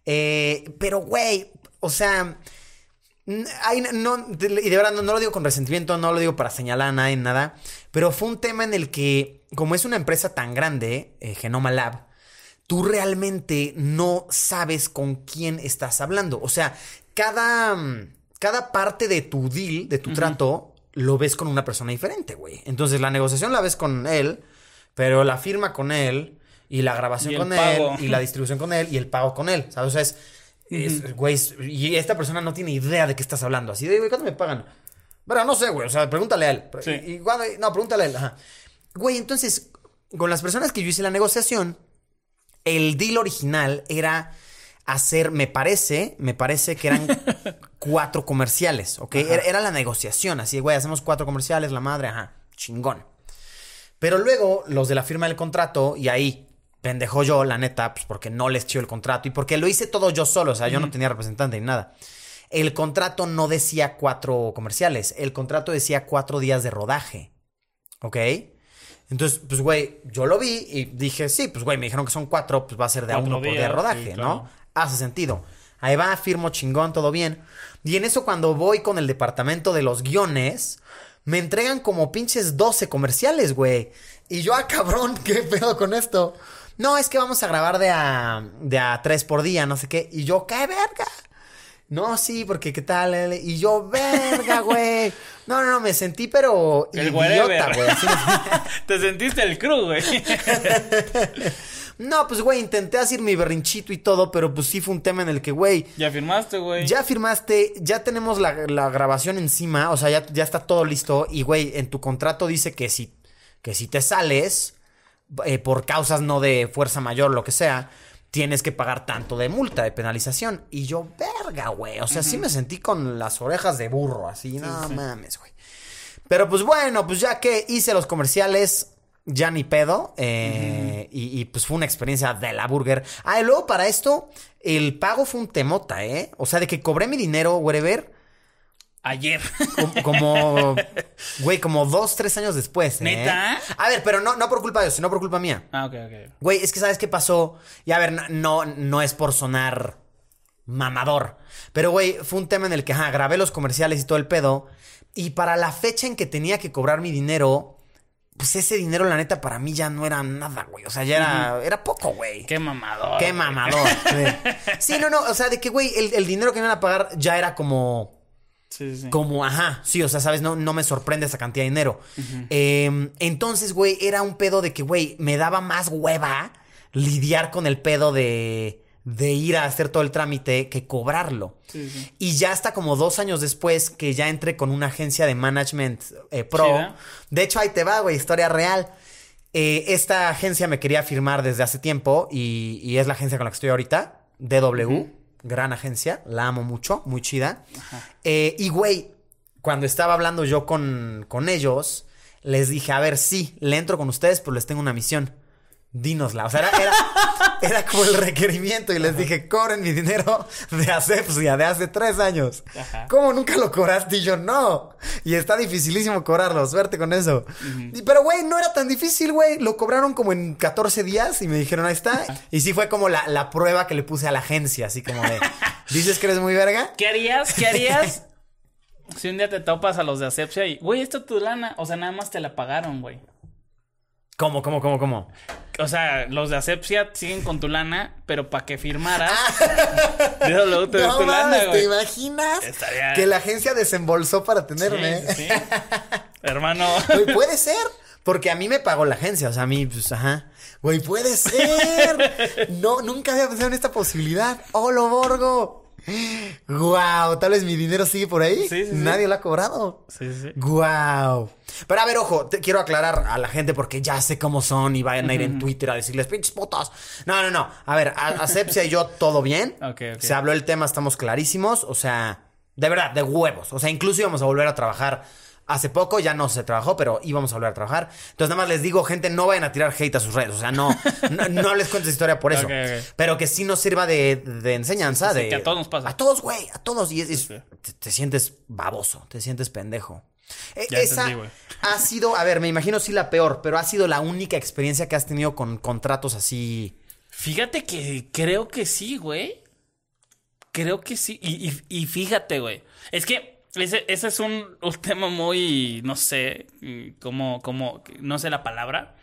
Eh, pero, güey, o sea, hay- no, y de verdad no, no lo digo con resentimiento, no lo digo para señalar a nadie, nada, pero fue un tema en el que, como es una empresa tan grande, eh, Genoma Lab, tú realmente no sabes con quién estás hablando. O sea, cada, mm, cada parte de tu deal, de tu trato, lo ves con una persona diferente, güey. Entonces la negociación la ves con él, pero la firma con él, y la grabación Y con pago. él, y la distribución con él, y el pago con él. ¿Sabes? O sea, es, es- güey, es- y esta persona no tiene idea de qué estás hablando. Así de, güey, ¿cuánto me pagan? Bueno, no sé, güey. O sea, pregúntale a él. Sí. Y, no, pregúntale a él. Ajá. Güey, entonces, con las personas que yo hice la negociación, el deal original era hacer, me parece, me parece que eran cuatro comerciales, ¿ok? Era, era la negociación, así, güey, hacemos cuatro comerciales, la madre, ajá, chingón. Pero luego los de la firma del contrato, y ahí pendejo yo, la neta, pues porque no les chido el contrato y porque lo hice todo yo solo, o sea, yo no tenía representante ni nada. El contrato no decía cuatro comerciales, el contrato decía cuatro días de rodaje, ¿ok? Entonces, pues, güey, yo lo vi y dije, sí, pues, güey, me dijeron que son cuatro, pues va a ser de a uno por día de rodaje, sí, ¿no? Hace sentido. Ahí va, firmo chingón, todo bien. Y en eso cuando voy con el departamento de los guiones, me entregan como pinches 12 comerciales, güey. Y yo, ah, cabrón, ¿qué pedo con esto? No, es que vamos a grabar de a, de a tres por día, no sé qué. Y yo, ¿qué verga? No, sí, porque qué tal. Y yo, verga, güey. No, no, no, me sentí, pero El idiota, güey. Te sentiste el crew, güey. No, pues, güey, intenté hacer mi berrinchito y todo, pero pues sí fue un tema en el que, güey, ya firmaste, güey. ya firmaste, ya tenemos la, la grabación encima, o sea, ya, ya está todo listo. Y, güey, en tu contrato dice que si, que si te sales, eh, por causas no de fuerza mayor, lo que sea, tienes que pagar tanto de multa, de penalización. Y yo, verga, güey. O sea, sí me sentí con las orejas de burro, así, no mames, güey. Pero pues bueno, pues ya que hice los comerciales, ya ni pedo. eh, y, y, pues fue una experiencia de la burger. Ah, y luego para esto, el pago fue un temota, ¿eh? O sea, de que cobré mi dinero, whatever, Ayer. com- como, güey, como dos, tres años después, ¿eh? ¿Neta? A ver, pero no, no por culpa de ellos, sino por culpa mía. ah, ok, ok. Güey, es que ¿sabes qué pasó? Y a ver, no, no, no es por sonar mamador. Pero, güey, fue un tema en el que, ajá, grabé los comerciales y todo el pedo. Y para la fecha en que tenía que cobrar mi dinero, pues ese dinero, la neta, para mí ya no era nada, güey. O sea, ya era, era poco, güey. Qué mamador. Qué mamador. sí. No, no, o sea, de que, güey, el, el dinero que me iban a pagar ya era como... Sí, sí. Como, ajá, sí, o sea, sabes, no, no me sorprende esa cantidad de dinero. Eh, entonces, güey, era un pedo de que, güey, me daba más hueva lidiar con el pedo de, de ir a hacer todo el trámite que cobrarlo. Sí, sí. Y ya hasta como dos años después que ya entré con una agencia de management eh, pro. De hecho, ahí te va, güey, historia real. Eh, esta agencia me quería firmar desde hace tiempo y, y es la agencia con la que estoy ahorita, DW, gran agencia, la amo mucho, muy chida. Eh, y güey, cuando estaba hablando yo con, con ellos, les dije, a ver, sí, le entro con ustedes, pero les tengo una misión. Dínosla. O sea, era, era, era como el requerimiento. Y les dije, cobren mi dinero de asepsia de hace tres años. Ajá. ¿Cómo nunca lo cobraste? Y yo, no. Y está dificilísimo cobrarlo. Suerte con eso. Y- pero, güey, no era tan difícil, güey. Lo cobraron como en 14 días y me dijeron, ahí está. Y sí fue como la, la prueba que le puse a la agencia. Así como de, ¿dices que eres muy verga? ¿Qué harías? ¿Qué harías? si un día te topas a los de Asepsia y, güey, esto es tu lana. O sea, nada más te la pagaron, güey. ¿Cómo, cómo, cómo, cómo? O sea, los de Asepsia siguen con tu lana, pero para que firmaras, de luego te No tu lana, ¿te güey. imaginas? Estaría- Que la agencia desembolsó para tenerme. Sí, sí, sí. Hermano. Güey, puede ser. Porque a mí me pagó la agencia. O sea, a mí, pues, ajá. Güey, puede ser. No, nunca había pensado en esta posibilidad. ¡Holo, Borgo! ¡Guau! Tal vez mi dinero sigue por ahí. Sí, sí, sí. Nadie lo ha cobrado. Sí, sí. ¡Guau! Pero a ver, ojo, te quiero aclarar a la gente porque ya sé cómo son y vayan a ir en Twitter a decirles pinches putas. No, no, no. A ver, a- Asepsia y yo todo bien. Ok, ok. Se habló el tema, estamos clarísimos. O sea, de verdad, de huevos. O sea, incluso íbamos a volver a trabajar. Hace poco ya no se trabajó, pero íbamos a volver a trabajar. Entonces, nada más les digo, gente, no vayan a tirar hate a sus redes. O sea, no, no, no les cuentes historia por eso. Pero que sí nos sirva de, de enseñanza. Sí, sí, de, que a todos nos pasa. A todos, güey, a todos. Y es- te, te sientes baboso, te sientes pendejo. E- Esa entendí, ha sido, a ver, me imagino sí la peor, pero ha sido la única experiencia que has tenido con contratos así. Fíjate que creo que sí, güey. Creo que sí. Y, y- y fíjate, güey. Es que ese, ese es un, un tema muy, no sé, como, como, no sé la palabra.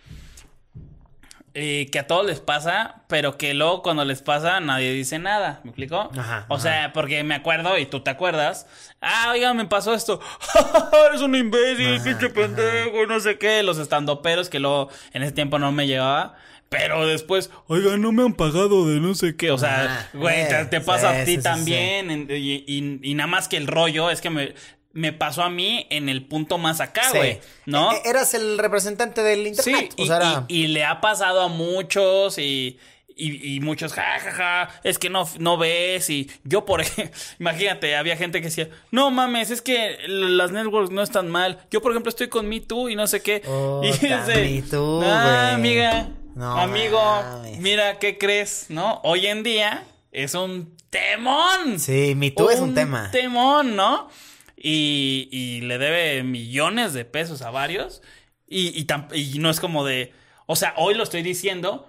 Eh, que a todos les pasa, pero que luego cuando les pasa nadie dice nada. ¿Me explico? Ajá, o ajá. sea, porque me acuerdo y tú te acuerdas. Ah, oiga, me pasó esto. Eres un imbécil, pinche pendejo, no sé qué. Los estandoperos que luego en ese tiempo no me llevaba. Pero después, oiga, no me han pagado de no sé qué. O sea, güey, te, te pasa sí, a ti sí, también. y, y- y nada más que el rollo es que me, me pasó a mí en el punto más acá, Sí. güey. ¿no? E- Eras el representante del internet. y, o sea, era- y- y le ha pasado a muchos y, Y, y muchos, ja, ja, ja, es que no, no ves. Y yo, por ejemplo, imagínate, había gente que decía, no mames, es que las networks no están mal. Yo, por ejemplo, estoy con Me Too y no sé qué. y Me Too, ah, amiga, No amigo, mames. mira, ¿qué crees? ¿No? Hoy en día es un temón. Sí, Me Too es un tema. temón, ¿no? Y, y le debe millones de pesos a varios. Y, y, y no es como de. O sea, hoy lo estoy diciendo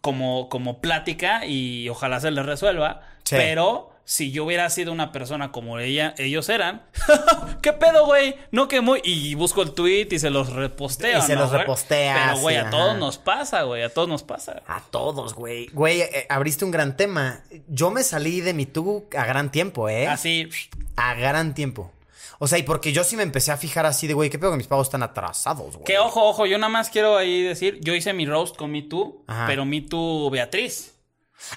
como, como plática y ojalá se les resuelva. Sí. Pero si yo hubiera sido una persona como ella, ellos eran, ¿qué pedo, güey? No que muy. Y busco el tweet y se los reposteo. Y se ¿no, los güey? reposteas, Pero, güey, sí, a todos nos pasa, güey. A todos nos pasa. A todos, güey. Güey, eh, abriste un gran tema. Yo me salí de mi tú a gran tiempo, ¿eh? Así. A gran tiempo. O sea, y porque yo sí me empecé a fijar así de, güey, qué pedo que mis pagos están atrasados, güey. Que ojo, ojo, yo nada más quiero ahí decir, yo hice mi roast con Me Too, Ajá. pero Me Too Beatriz.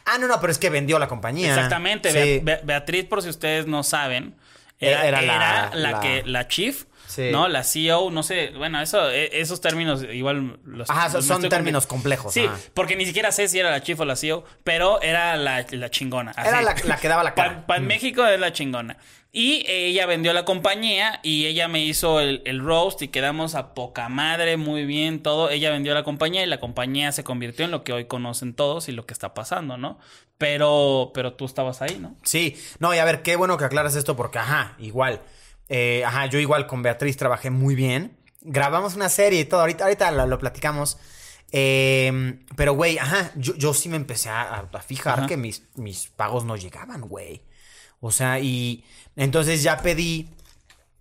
Ah, no, no, pero es que vendió la compañía. Exactamente, Sí. Beatriz, por si ustedes no saben, era, Era era la- la, la- que, la chief, Sí. ¿no? La CEO, no sé, bueno, eso, e- esos términos igual los Ajá, son- términos complejos, Sí, ajá. porque ni siquiera sé si era la chief o la CEO, pero era la, la chingona. Era la, la que daba la cara. Para México es la chingona. Y ella vendió la compañía y ella me hizo el, el roast y quedamos a poca madre, muy bien, todo. Ella vendió la compañía y la compañía se convirtió en lo que hoy conocen todos y lo que está pasando, ¿no? Pero, pero tú estabas ahí, ¿no? Sí, no, y a ver, qué bueno que aclaras esto porque, ajá, igual. Eh, ajá, yo igual con Beatriz trabajé muy bien. Grabamos una serie y todo, ahorita, ahorita lo, lo platicamos. Eh, pero, güey, ajá, yo, yo sí me empecé a, a fijar Ajá. que mis, mis pagos no llegaban, güey. O sea, y entonces ya pedí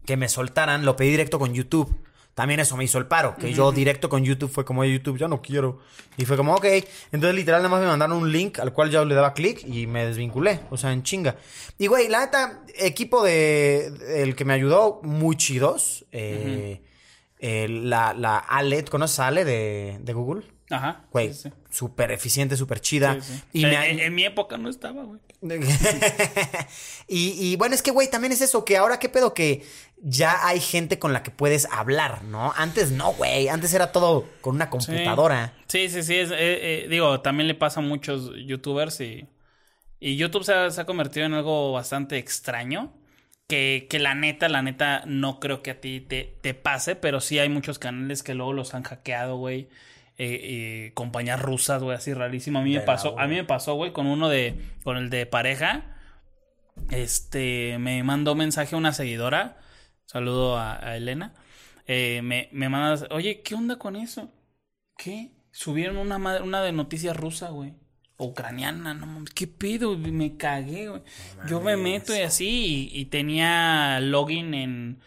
que me soltaran, lo pedí directo con YouTube. También eso me hizo el paro, que yo directo con YouTube fue como, "Oye, YouTube, ya no quiero. Y fue como, ok. Entonces literal nada más me mandaron un link al cual yo le daba clic y me desvinculé, o sea, en chinga. Y güey, la neta, equipo de el que me ayudó, muy chidos. Eh, eh, la, la Ale, ¿conoces a Ale de, de Google? Ajá. Güey, sí, sí. súper eficiente, súper chida. Sí, sí. Y en, me ha- en- en mi época no estaba, güey. y, y bueno, es que, güey, también es eso, que ahora qué pedo que ya hay gente con la que puedes hablar, ¿no? Antes no, güey, antes era todo con una computadora. Sí, sí, sí. es- eh, eh, digo, también le pasa a muchos youtubers y, y YouTube se ha, se ha convertido en algo bastante extraño. Que, que la neta, la neta, no creo que a ti te, te pase, pero sí hay muchos canales que luego los han hackeado, güey. Eh, eh, compañías rusas, güey, así rarísimo. A mí me pasó, a mí me pasó, güey, con uno de, con el de pareja. Este, me mandó mensaje una seguidora. Saludo a, a Elena. Eh, me, me manda, oye, ¿qué onda con eso? ¿Qué? Subieron una, madre- una de noticias rusa, güey. Ucraniana, no mames. ¿Qué pedo? Me cagué, güey. Yo me meto y así y, y tenía login en,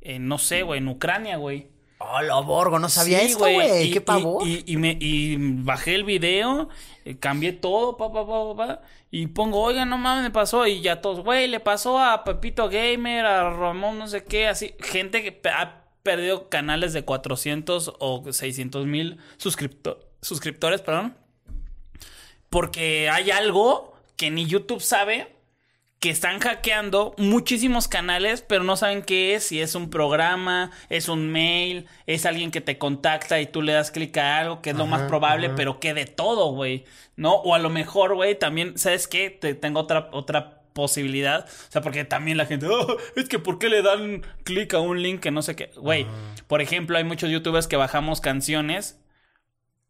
en, no sé, güey, en Ucrania, güey. Oh, lo borgo, no sabía Sí, esto, güey. Y- Qué y- pavor. Y, y me, y bajé el video, eh, cambié todo, pa, pa, pa, pa, pa, y pongo, oiga, no mames, me pasó. Y ya todos, güey, le pasó a Pepito Gamer, a Ramón, no sé qué, así. Gente que ha perdido canales de 400 o 600 mil suscripto- suscriptores, perdón. Porque hay algo que ni YouTube sabe que están hackeando muchísimos canales, pero no saben qué es, si es un programa, es un mail, es alguien que te contacta y tú le das clic a algo, que es lo más probable, pero que de todo, güey, ¿no? O a lo mejor, güey, también, ¿sabes qué? Te tengo otra, otra posibilidad, o sea, porque también la gente, "Oh, es que ¿por qué le dan clic a un link que no sé qué? Güey, por ejemplo, hay muchos youtubers que bajamos canciones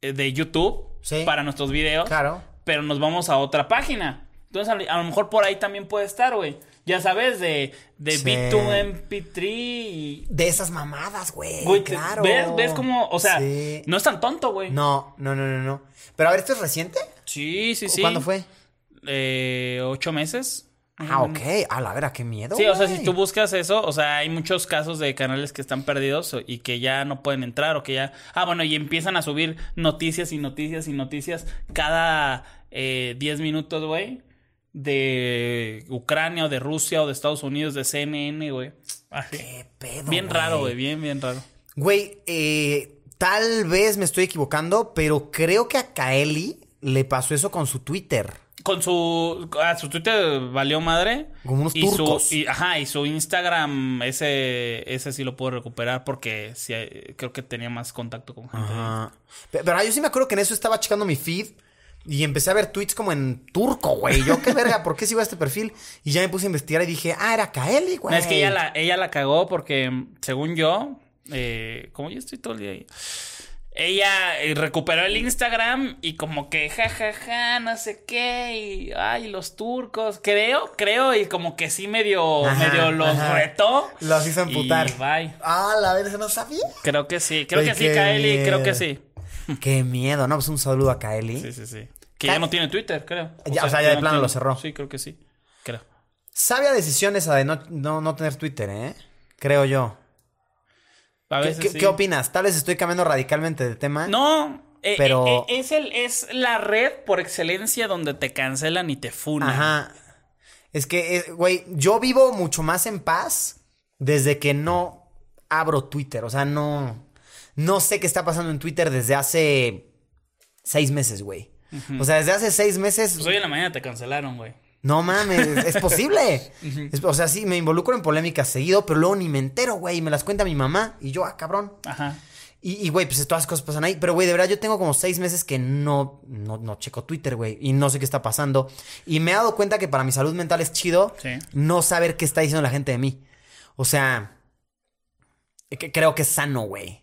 eh, de YouTube Sí. para nuestros videos Claro. pero nos vamos a otra página. Entonces, a lo- mejor por ahí también puede estar, güey. Ya sabes, de, de Sí. B2MP3 y... De esas mamadas, güey. Claro. ¿ves, ¿Ves cómo? O sea, Sí. no es tan tonto, güey. No, no, no, no, no. Pero a ver, ¿esto es reciente? Sí, sí, sí. ¿Cuándo fue? Eh, ocho meses. Ah, ok. A la vera, qué miedo. Sí, o sea, si tú buscas eso, o sea, hay muchos casos de canales que están perdidos y que ya no pueden entrar o que ya... Ah, bueno, y empiezan a subir noticias y noticias y noticias cada eh, 10 minutos, güey. De Ucrania o de Rusia o de Estados Unidos, de CNN, güey. Así. Qué pedo. Bien raro, güey, bien, bien raro. Güey, eh, tal vez me estoy equivocando, pero creo que a Kaeli le pasó eso con su Twitter. Con su... A su Twitter valió madre. Como unos y su- y, ajá, y su Instagram, ese, ese sí lo puedo recuperar porque sí, eh, creo que tenía más contacto con gente. Ajá. Pe- Pero, ah, yo sí me acuerdo que en eso estaba checando mi feed. Y empecé a ver tweets como en turco, güey. Yo, qué verga, ¿por qué sigo a este perfil? Y ya me puse a investigar y dije, ah, era Kaeli, güey. No, es que ella la, ella la cagó porque, según yo, eh, como yo estoy todo el día ahí, ella eh, recuperó el Instagram y como que jajaja, ja, ja, no sé qué, y ay, los turcos, creo, creo, y como que sí medio, Ajá, medio los ajá. retó. Los hizo emputar. Y bye. Ah, la verga, no sabía. Creo que sí, creo que sí, Kaeli, creo que sí. Qué miedo, ¿no? Pues un saludo a Kaeli. Sí, sí, sí. Que ya no tiene Twitter, creo. Ya, o sea, ya de no plano lo cerró. Sí, creo que sí. Creo. Sabia decisión esa de no, no, no tener Twitter, ¿eh? Creo yo. A ¿Qué, veces qué- sí. qué opinas? Tal vez estoy cambiando radicalmente de tema. No, eh, Pero- eh, eh, es, el, es la red por excelencia donde te cancelan y te funan. Ajá. Es que, güey, yo vivo mucho más en paz desde que no abro Twitter. O sea, no. No sé qué está pasando en Twitter desde hace seis meses, güey. O sea, desde hace seis meses. Pues hoy en la mañana te cancelaron, güey. No mames, es posible. Es- o sea, sí, me involucro en polémicas seguido, pero luego ni me entero, güey. y Me las cuenta mi mamá y yo, ah, cabrón. Ajá. Y, y, güey, pues todas las cosas pasan ahí. Pero, güey, de verdad, yo tengo como seis meses que no, no, no checo Twitter, güey. Y no sé qué está pasando. Y me he dado cuenta que para mi salud mental es chido Sí. no saber qué está diciendo la gente de mí. O sea, que- creo que es sano, güey.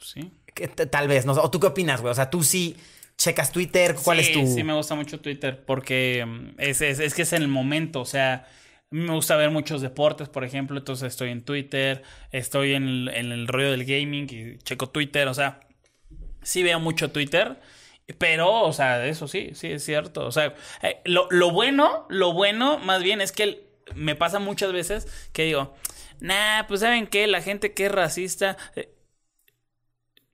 Pues sí. Que Tal vez, no. ¿O tú qué opinas, güey? O sea, tú sí checas Twitter. ¿Cuál sí, es tu...? Sí, me gusta mucho Twitter porque mm, es, es, es que es en el momento, o sea, a mí me gusta ver muchos deportes, por ejemplo, entonces estoy en Twitter, estoy en el, en el rollo del gaming y checo Twitter, o sea, sí veo mucho Twitter. Pero, o sea, eso sí, sí es cierto. O sea, eh, lo, lo bueno, lo bueno más bien es que el- me pasa muchas veces que digo, nah, pues saben qué, la gente que es racista, eh,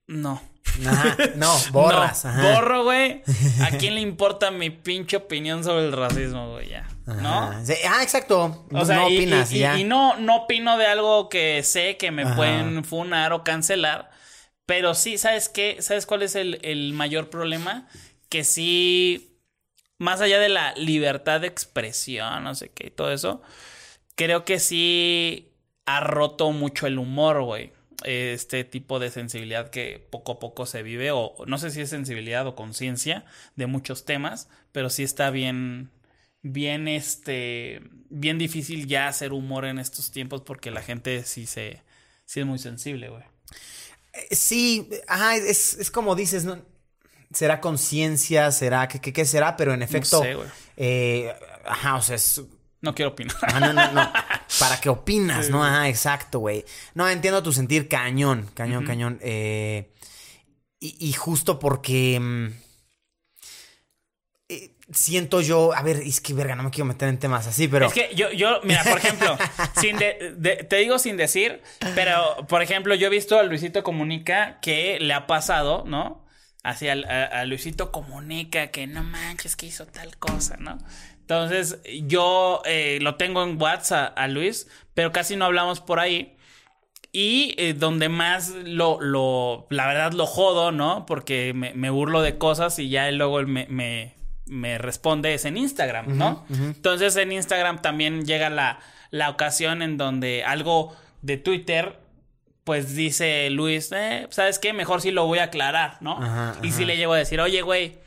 no. Ajá, no, borras. No, ajá. borro, güey. ¿A quién le importa mi pinche opinión sobre el racismo, güey? Ya. ¿No? Sí, ah, exacto. O sea, no y- opinas y, y, y- ya. y no, no opino de algo que sé que me Ajá. pueden funar o cancelar. Pero sí, ¿sabes qué? ¿Sabes cuál es el, el mayor problema? Que sí, más allá de la libertad de expresión, no sé qué, y todo eso, creo que sí ha roto mucho el humor, güey. Este tipo de sensibilidad que poco a poco se vive, o no sé si es sensibilidad o conciencia de muchos temas, pero sí está bien, bien, este, bien difícil ya hacer humor en estos tiempos porque la gente sí se, sí es muy sensible, güey. Eh, Sí, ajá, es, es como dices, ¿no? ¿Será conciencia? ¿Será? ¿Qué, qué, qué será? Pero en efecto, sé, güey. eh, ajá, o sea, es... No quiero opinar. Ah, no, no, no. ¿Para qué opinas, no? Ajá, exacto, güey. No, entiendo tu sentir cañón, cañón, cañón. Eh, y, y justo porque... mm, eh, siento yo... A ver, es que, verga, no me quiero meter en temas así, pero... Es que yo, yo, mira, por ejemplo, sin de- de- te digo sin decir, pero por ejemplo, yo he visto a Luisito Comunica que le ha pasado, ¿no? Así a, a Luisito Comunica que no manches que hizo tal cosa, ¿no? Entonces, yo eh, lo tengo en WhatsApp a, Luis, pero casi no hablamos por ahí. Y eh, donde más lo, lo, la verdad lo jodo, ¿no? Porque me, me burlo de cosas y ya él luego me, me, me responde es en Instagram, ¿no? Entonces en Instagram también llega la, la ocasión en donde algo de Twitter, pues dice Luis, eh, ¿sabes qué? Mejor sí lo voy a aclarar, ¿no? Ajá, y ajá. sí le llego a decir, oye, güey,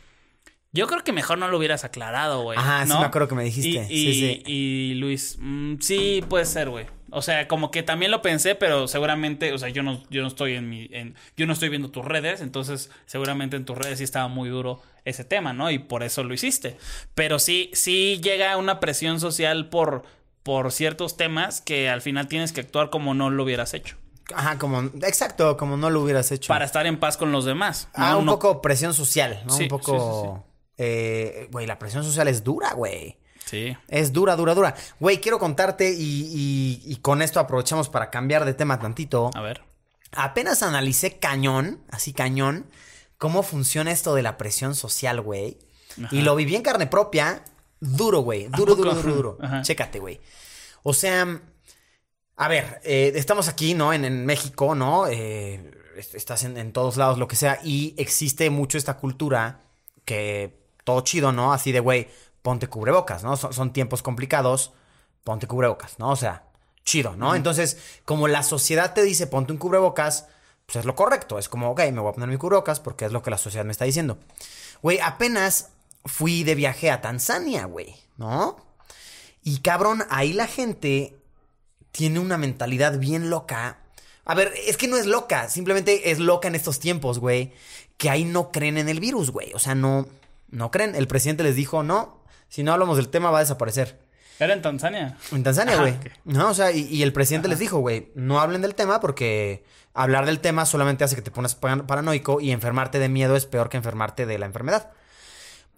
yo creo que mejor no lo hubieras aclarado, güey. Ajá, sí ¿no? me acuerdo que me dijiste. Y, Sí, y- sí. y Luis, mm, sí, puede ser, güey. O sea, como que también lo pensé, pero seguramente, o sea, yo no, yo no estoy en mi, en, yo no estoy viendo tus redes, entonces seguramente en tus redes sí estaba muy duro ese tema, ¿no? Y por eso lo hiciste. Pero sí, sí llega una presión social por, por ciertos temas que al final tienes que actuar como no lo hubieras hecho. Ajá, como... Exacto, como no lo hubieras hecho. Para estar en paz con los demás. Ah, un poco presión social, ¿no? Sí, un poco... eh, Güey, la presión social es dura, güey. Sí. Es dura, dura, dura. Güey, quiero contarte y, y- y con esto aprovechamos para cambiar de tema tantito. A ver. Apenas analicé cañón, así cañón, cómo funciona esto de la presión social, güey. Y lo viví en carne propia. Duro, güey. Duro, duro, duro, duro. Chécate, güey. O sea, a ver, eh, estamos aquí, ¿no? En, en México, ¿no? Eh, est- estás en, en todos lados, lo que sea. Y existe mucho esta cultura que todo chido, ¿no? Así de, güey, ponte cubrebocas, ¿no? Son, son tiempos complicados, ponte cubrebocas, ¿no? O sea, chido, ¿no? Entonces, como la sociedad te dice, ponte un cubrebocas, pues es lo correcto. Es como, ok, me voy a poner mi cubrebocas porque es lo que la sociedad me está diciendo. Güey, apenas fui de viaje a Tanzania, güey, ¿no? Y cabrón, ahí la gente tiene una mentalidad bien loca. A ver, es que no es loca, simplemente es loca en estos tiempos, güey. Que ahí no creen en el virus, güey. O sea, no, no creen. El presidente les dijo, no, si no hablamos del tema va a desaparecer. Era en Tanzania. En Tanzania, güey. ok. No, o sea, y, y el presidente les dijo, güey, no hablen del tema porque hablar del tema solamente hace que te pones pa- paranoico y enfermarte de miedo es peor que enfermarte de la enfermedad.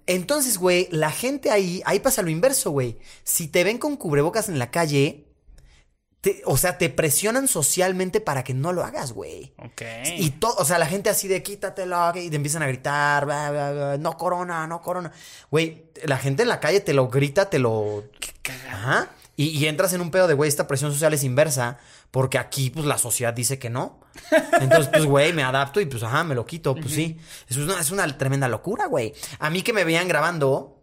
Entonces, güey, la gente ahí, ahí pasa lo inverso, güey. Si te ven con cubrebocas en la calle, te- o sea, te presionan socialmente para que no lo hagas, güey. Ok. Y todo, o sea, la gente así de quítatelo y te empiezan a gritar, bla, bla, bla, no corona, no corona. Güey, la gente en la calle te lo grita, te lo. Ajá. Y, y entras en un pedo de, güey, esta presión social es inversa, porque aquí, pues, la sociedad dice que no. Entonces, pues, güey, me adapto y, pues, ajá, me lo quito, pues sí. Es una, es una tremenda locura, güey. A mí que me veían grabando,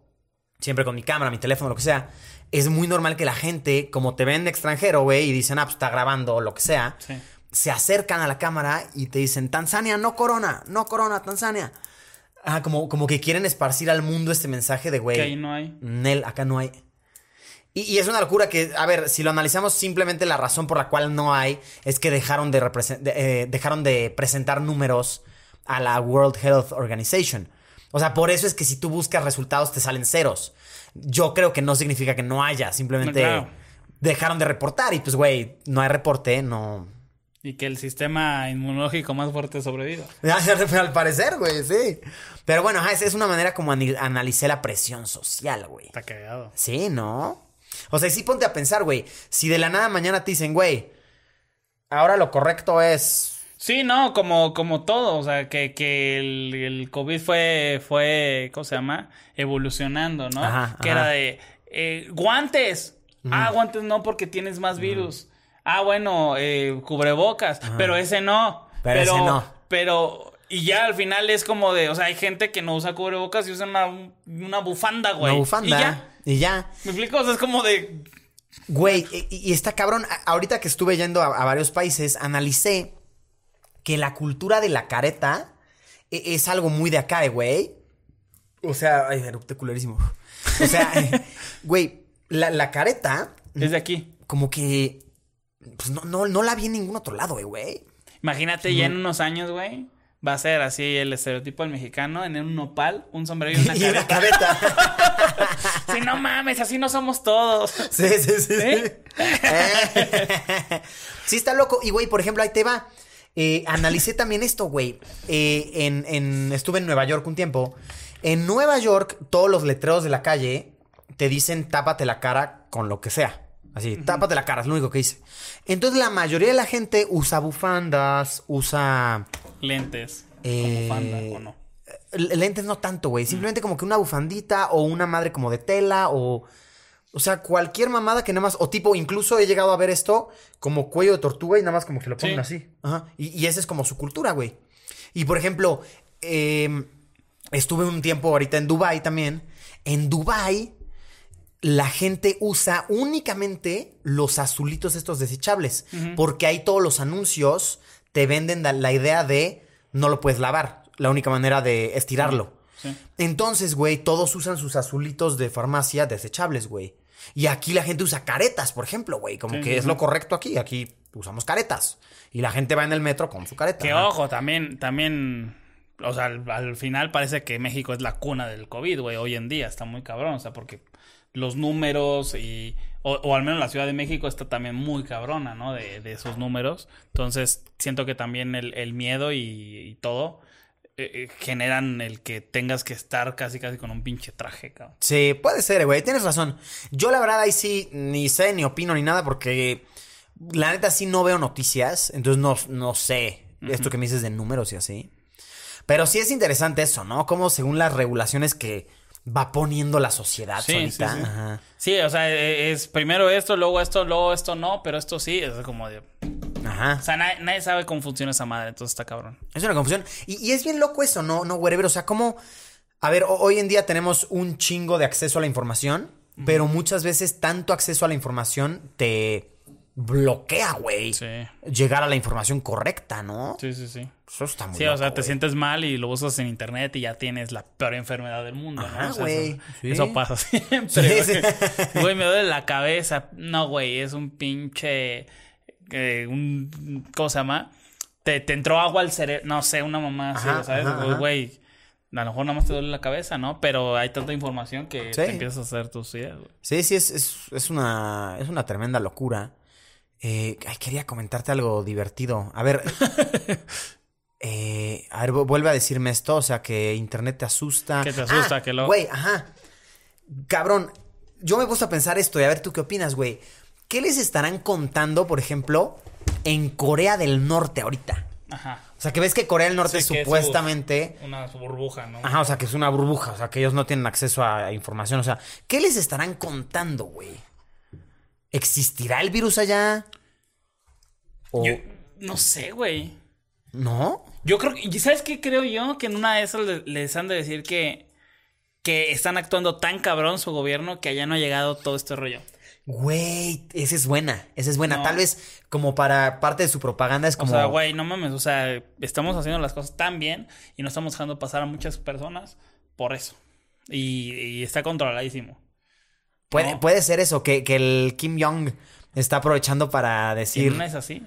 siempre con mi cámara, mi teléfono, lo que sea, es muy normal que la gente, como te ven de extranjero, güey, y dicen, ah, pues está grabando o lo que sea, Sí. se acercan a la cámara y te dicen, Tanzania, no corona, no corona, Tanzania. Ah, como, como que quieren esparcir al mundo este mensaje de, güey, Que ahí no hay. Nel, acá no hay. Y, y es una locura que, a ver, si lo analizamos, simplemente la razón por la cual no hay es que dejaron de, de, eh, dejaron de presentar números a la World Health Organization. O sea, por eso es que si tú buscas resultados te salen ceros. Yo creo que no significa que no haya, simplemente claro. dejaron de reportar y pues, güey, no hay reporte, no... Y que el sistema inmunológico más fuerte sobreviva. Al parecer, güey, sí. Pero bueno, es, es una manera como analicé la presión social, güey. Está cagado. Sí, ¿no? O sea, sí ponte a pensar, güey. Si de la nada mañana te dicen, güey, ahora lo correcto es. Sí, no, como, como todo, o sea, que, que el, el COVID fue, fue, ¿cómo se llama? Evolucionando, ¿no? Ajá, que ajá. era de, eh, guantes. Ah, guantes no porque tienes más virus. Ah, bueno, eh, cubrebocas, pero ese no. Pero ese no. Pero, y ya al final es como de, o sea, hay gente que no usa cubrebocas y usa una, una bufanda, güey. Una bufanda. Y ya. Y ya. ¿Me explico? O sea, es como de, Güey, y, y está cabrón. Ahorita que estuve yendo a, a varios países, analicé que la cultura de la careta e- es algo muy de acá, eh, güey. O sea, ay, erupté culerísimo. O sea, eh, güey, la, la careta, desde aquí. como que. Pues no, no, no la vi en ningún otro lado, eh, güey. Imagínate ya en unos años, güey. Va a ser así el estereotipo del mexicano en un nopal, un sombrero y una Y una careta. careta. Sí, no mames, así no somos todos. Sí, sí, sí. sí. ¿Eh? sí, está loco. Y, güey, por ejemplo, ahí te va. Eh, analicé también esto, güey. Eh, en, en- estuve en Nueva York un tiempo. En Nueva York, todos los letreros de la calle te dicen tápate la cara con lo que sea. Así, tápate la cara, es lo único que dice. Entonces, la mayoría de la gente usa bufandas, usa. Lentes. Eh, Como fanda, ¿o no? Lentes no tanto, güey. Simplemente como que una bufandita o una madre como de tela o... O sea, cualquier mamada que nada más... O tipo, incluso he llegado a ver esto como cuello de tortuga y nada más como que lo ponen Sí. así. Ajá. Y, y esa es como su cultura, güey. Y por ejemplo, eh, estuve un tiempo ahorita en Dubai también. En Dubai la gente usa únicamente los azulitos estos desechables. Porque ahí todos los anuncios te venden la idea de no lo puedes lavar. La única manera de estirarlo. Sí. Entonces, güey, todos usan sus azulitos de farmacia desechables, güey. Y aquí la gente usa caretas, por ejemplo, güey. Como Sí, que es lo correcto aquí. Aquí usamos caretas. Y la gente va en el metro con su careta. Que ojo, también, también, o sea, al, al final parece que México es la cuna del COVID, güey, hoy en día, está muy cabrón, o sea, porque los números y, o, o al menos la Ciudad de México está también muy cabrona, ¿no? De, de esos números. Entonces, siento que también el, el miedo y, y todo eh, eh, generan el que tengas que estar casi, casi con un pinche traje, cabrón. Sí, puede ser, güey. Tienes razón. Yo, la verdad, ahí sí ni sé, ni opino, ni nada, porque la neta sí no veo noticias. Entonces no, no sé esto que me dices de números y así. Pero sí es interesante eso, ¿no? Como según las regulaciones que va poniendo la sociedad Sí, sí, solita. sí. Ajá. Sí, o sea, eh, es primero esto, luego esto, luego esto no, pero esto sí, es como de... Ajá. O sea, nadie, nadie sabe cómo funciona esa madre, entonces está cabrón. Es una confusión. Y, y es bien loco eso, ¿no? No, whatever. O sea, como. A ver, ho- hoy en día tenemos un chingo de acceso a la información, pero muchas veces tanto acceso a la información te bloquea, güey. Sí. Llegar a la información correcta, ¿no? Sí, sí, sí. Eso está muy Sí, o sea, te sientes mal y lo buscas en internet y ya tienes la peor enfermedad del mundo, Ajá, ¿no? O sea, güey. eso, Sí. eso pasa siempre. Güey. sí. Güey, me duele la cabeza. No, güey, es un pinche. Eh, un, ¿Cómo se llama? Te, te entró agua al cerebro. No sé, una mamá así, Ajá, ¿sabes? Güey, a lo mejor nada más te duele la cabeza, ¿no? Pero hay tanta información que Sí. te empiezas a hacer tus ideas, güey. Sí, sí, es, es, es una, es una tremenda locura. Eh, ay, quería comentarte algo divertido. A ver. eh, a ver, vu- vuelve a decirme esto. O sea, que internet te asusta. Que te asusta, Ah, que lo- Güey, ajá. Cabrón, yo me he puesto a pensar esto y a ver tú qué opinas, güey. ¿Qué les estarán contando, por ejemplo, en Corea del Norte ahorita? Ajá. O sea, que ves que Corea del Norte Sí, que es supuestamente. Una burbuja, ¿no? Ajá, o sea, que es una burbuja, o sea, que ellos no tienen acceso a información, o sea, ¿qué les estarán contando, güey? ¿Existirá el virus allá? ¿O Yo no sé, güey. no? Yo creo que, ¿sabes qué creo yo? Que en una de esas le- les han de decir que, que están actuando tan cabrón su gobierno que allá no ha llegado todo este rollo. Güey, esa es buena, esa es buena. No. Tal vez como para parte de su propaganda es como... O sea, güey, no mames, o sea, estamos haciendo las cosas tan bien y no estamos dejando pasar a muchas personas por eso. Y, y está controladísimo. puede, no. puede ser eso, que, que el Kim Jong está aprovechando para decir... no es así.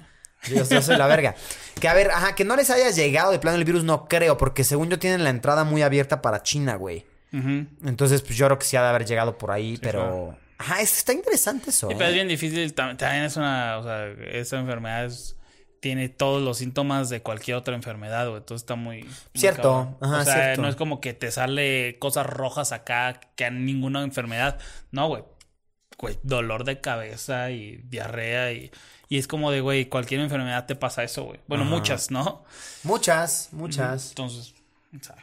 Yo, yo soy la verga. Que a ver, ajá, que no les haya llegado de plano el virus, no creo, porque según yo tienen la entrada muy abierta para China, güey. Entonces, pues yo creo que sí ha de haber llegado por ahí, pero... claro. Ajá, es- está interesante eso. Sí, ¿eh? pero es bien difícil. tam- También es una. O sea, esa enfermedad es- tiene todos los síntomas de cualquier otra enfermedad, güey. Entonces está muy. muy Cierto, cabrón. ajá, o sea, cierto. no es como que te sale cosas rojas acá que a ninguna enfermedad. No, güey. Güey, dolor de cabeza y diarrea y. Y es como de, güey, cualquier enfermedad te pasa eso, güey. Bueno, Ajá. muchas, ¿no? Muchas, muchas. Entonces, ¿sabe?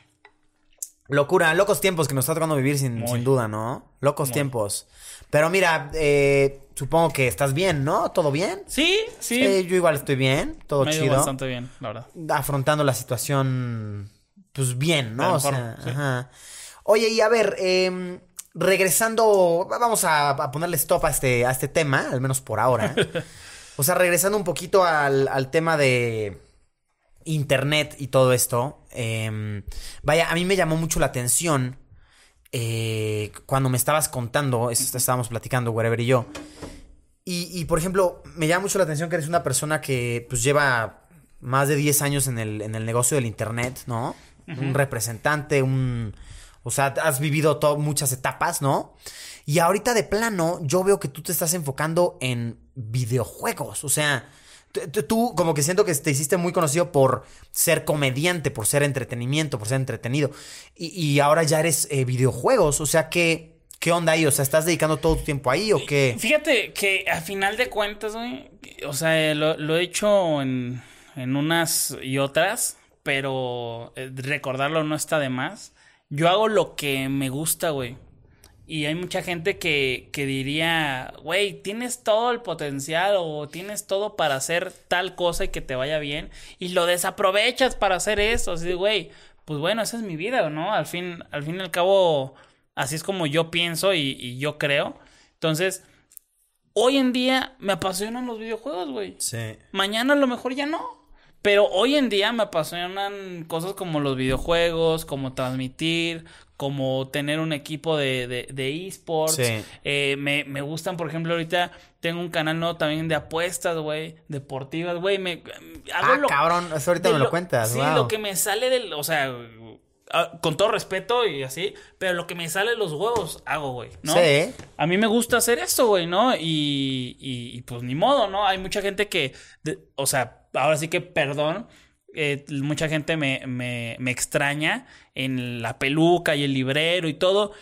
Locura, locos tiempos que nos está tocando vivir sin, sin duda, ¿no? Locos Muy. tiempos. Pero mira, eh, supongo que estás bien, ¿no? ¿Todo bien? Sí, sí. Eh, yo igual estoy bien, todo me chido. bastante bien, la verdad. Afrontando la situación, pues bien, ¿no? O sea, sí. ajá. Oye, y a ver, em, regresando, vamos a, a ponerle stop a este, a este tema, al menos por ahora. o sea, regresando un poquito al, al tema de internet y todo esto. em, vaya, a mí me llamó mucho la atención eh, cuando me estabas contando, es- estábamos platicando, wherever y yo. Y, y, por ejemplo, me llama mucho la atención que eres una persona que pues lleva más de 10 años en el, en el negocio del internet, ¿no? Un representante, un... O sea, has vivido to- muchas etapas, ¿no? Y ahorita de plano, yo veo que tú te estás enfocando en videojuegos. O sea, tú como que siento que te hiciste muy conocido por ser comediante, por ser entretenimiento, por ser entretenido. Y, y ahora ya eres eh, videojuegos. O sea, ¿qué, ¿qué onda ahí? O sea, ¿estás dedicando todo tu tiempo ahí o qué? Fíjate que a final de cuentas, güey, o sea, lo, lo he hecho en, en unas y otras, pero eh, recordarlo no está de más. Yo hago lo que me gusta, güey. Y hay mucha gente que, que diría, güey, tienes todo el potencial o tienes todo para hacer tal cosa y que te vaya bien y lo desaprovechas para hacer eso. Así, de, güey, pues bueno, esa es mi vida, ¿no? Al fin, al fin y al cabo, así es como yo pienso y, y yo creo. Entonces, hoy en día me apasionan los videojuegos, güey. Sí. Mañana a lo mejor ya no. Pero hoy en día me apasionan cosas como los videojuegos, como transmitir, como tener un equipo de, de, de esports. Sí. Eh, me, me gustan, por ejemplo, ahorita tengo un canal nuevo también de apuestas, güey, deportivas, güey. Me, hago Ah, lo- cabrón, eso ahorita me lo cuentas, Sí, wow. lo que me sale del, o sea, ah, con todo respeto y así, pero lo que me sale de los huevos hago, güey, ¿no? Sí. A mí me gusta hacer esto, güey, ¿no? Y, y, y, pues ni modo, ¿no? Hay mucha gente que, de- o sea, ahora sí que perdón, eh, mucha gente me, me, me extraña en la peluca y el librero y todo.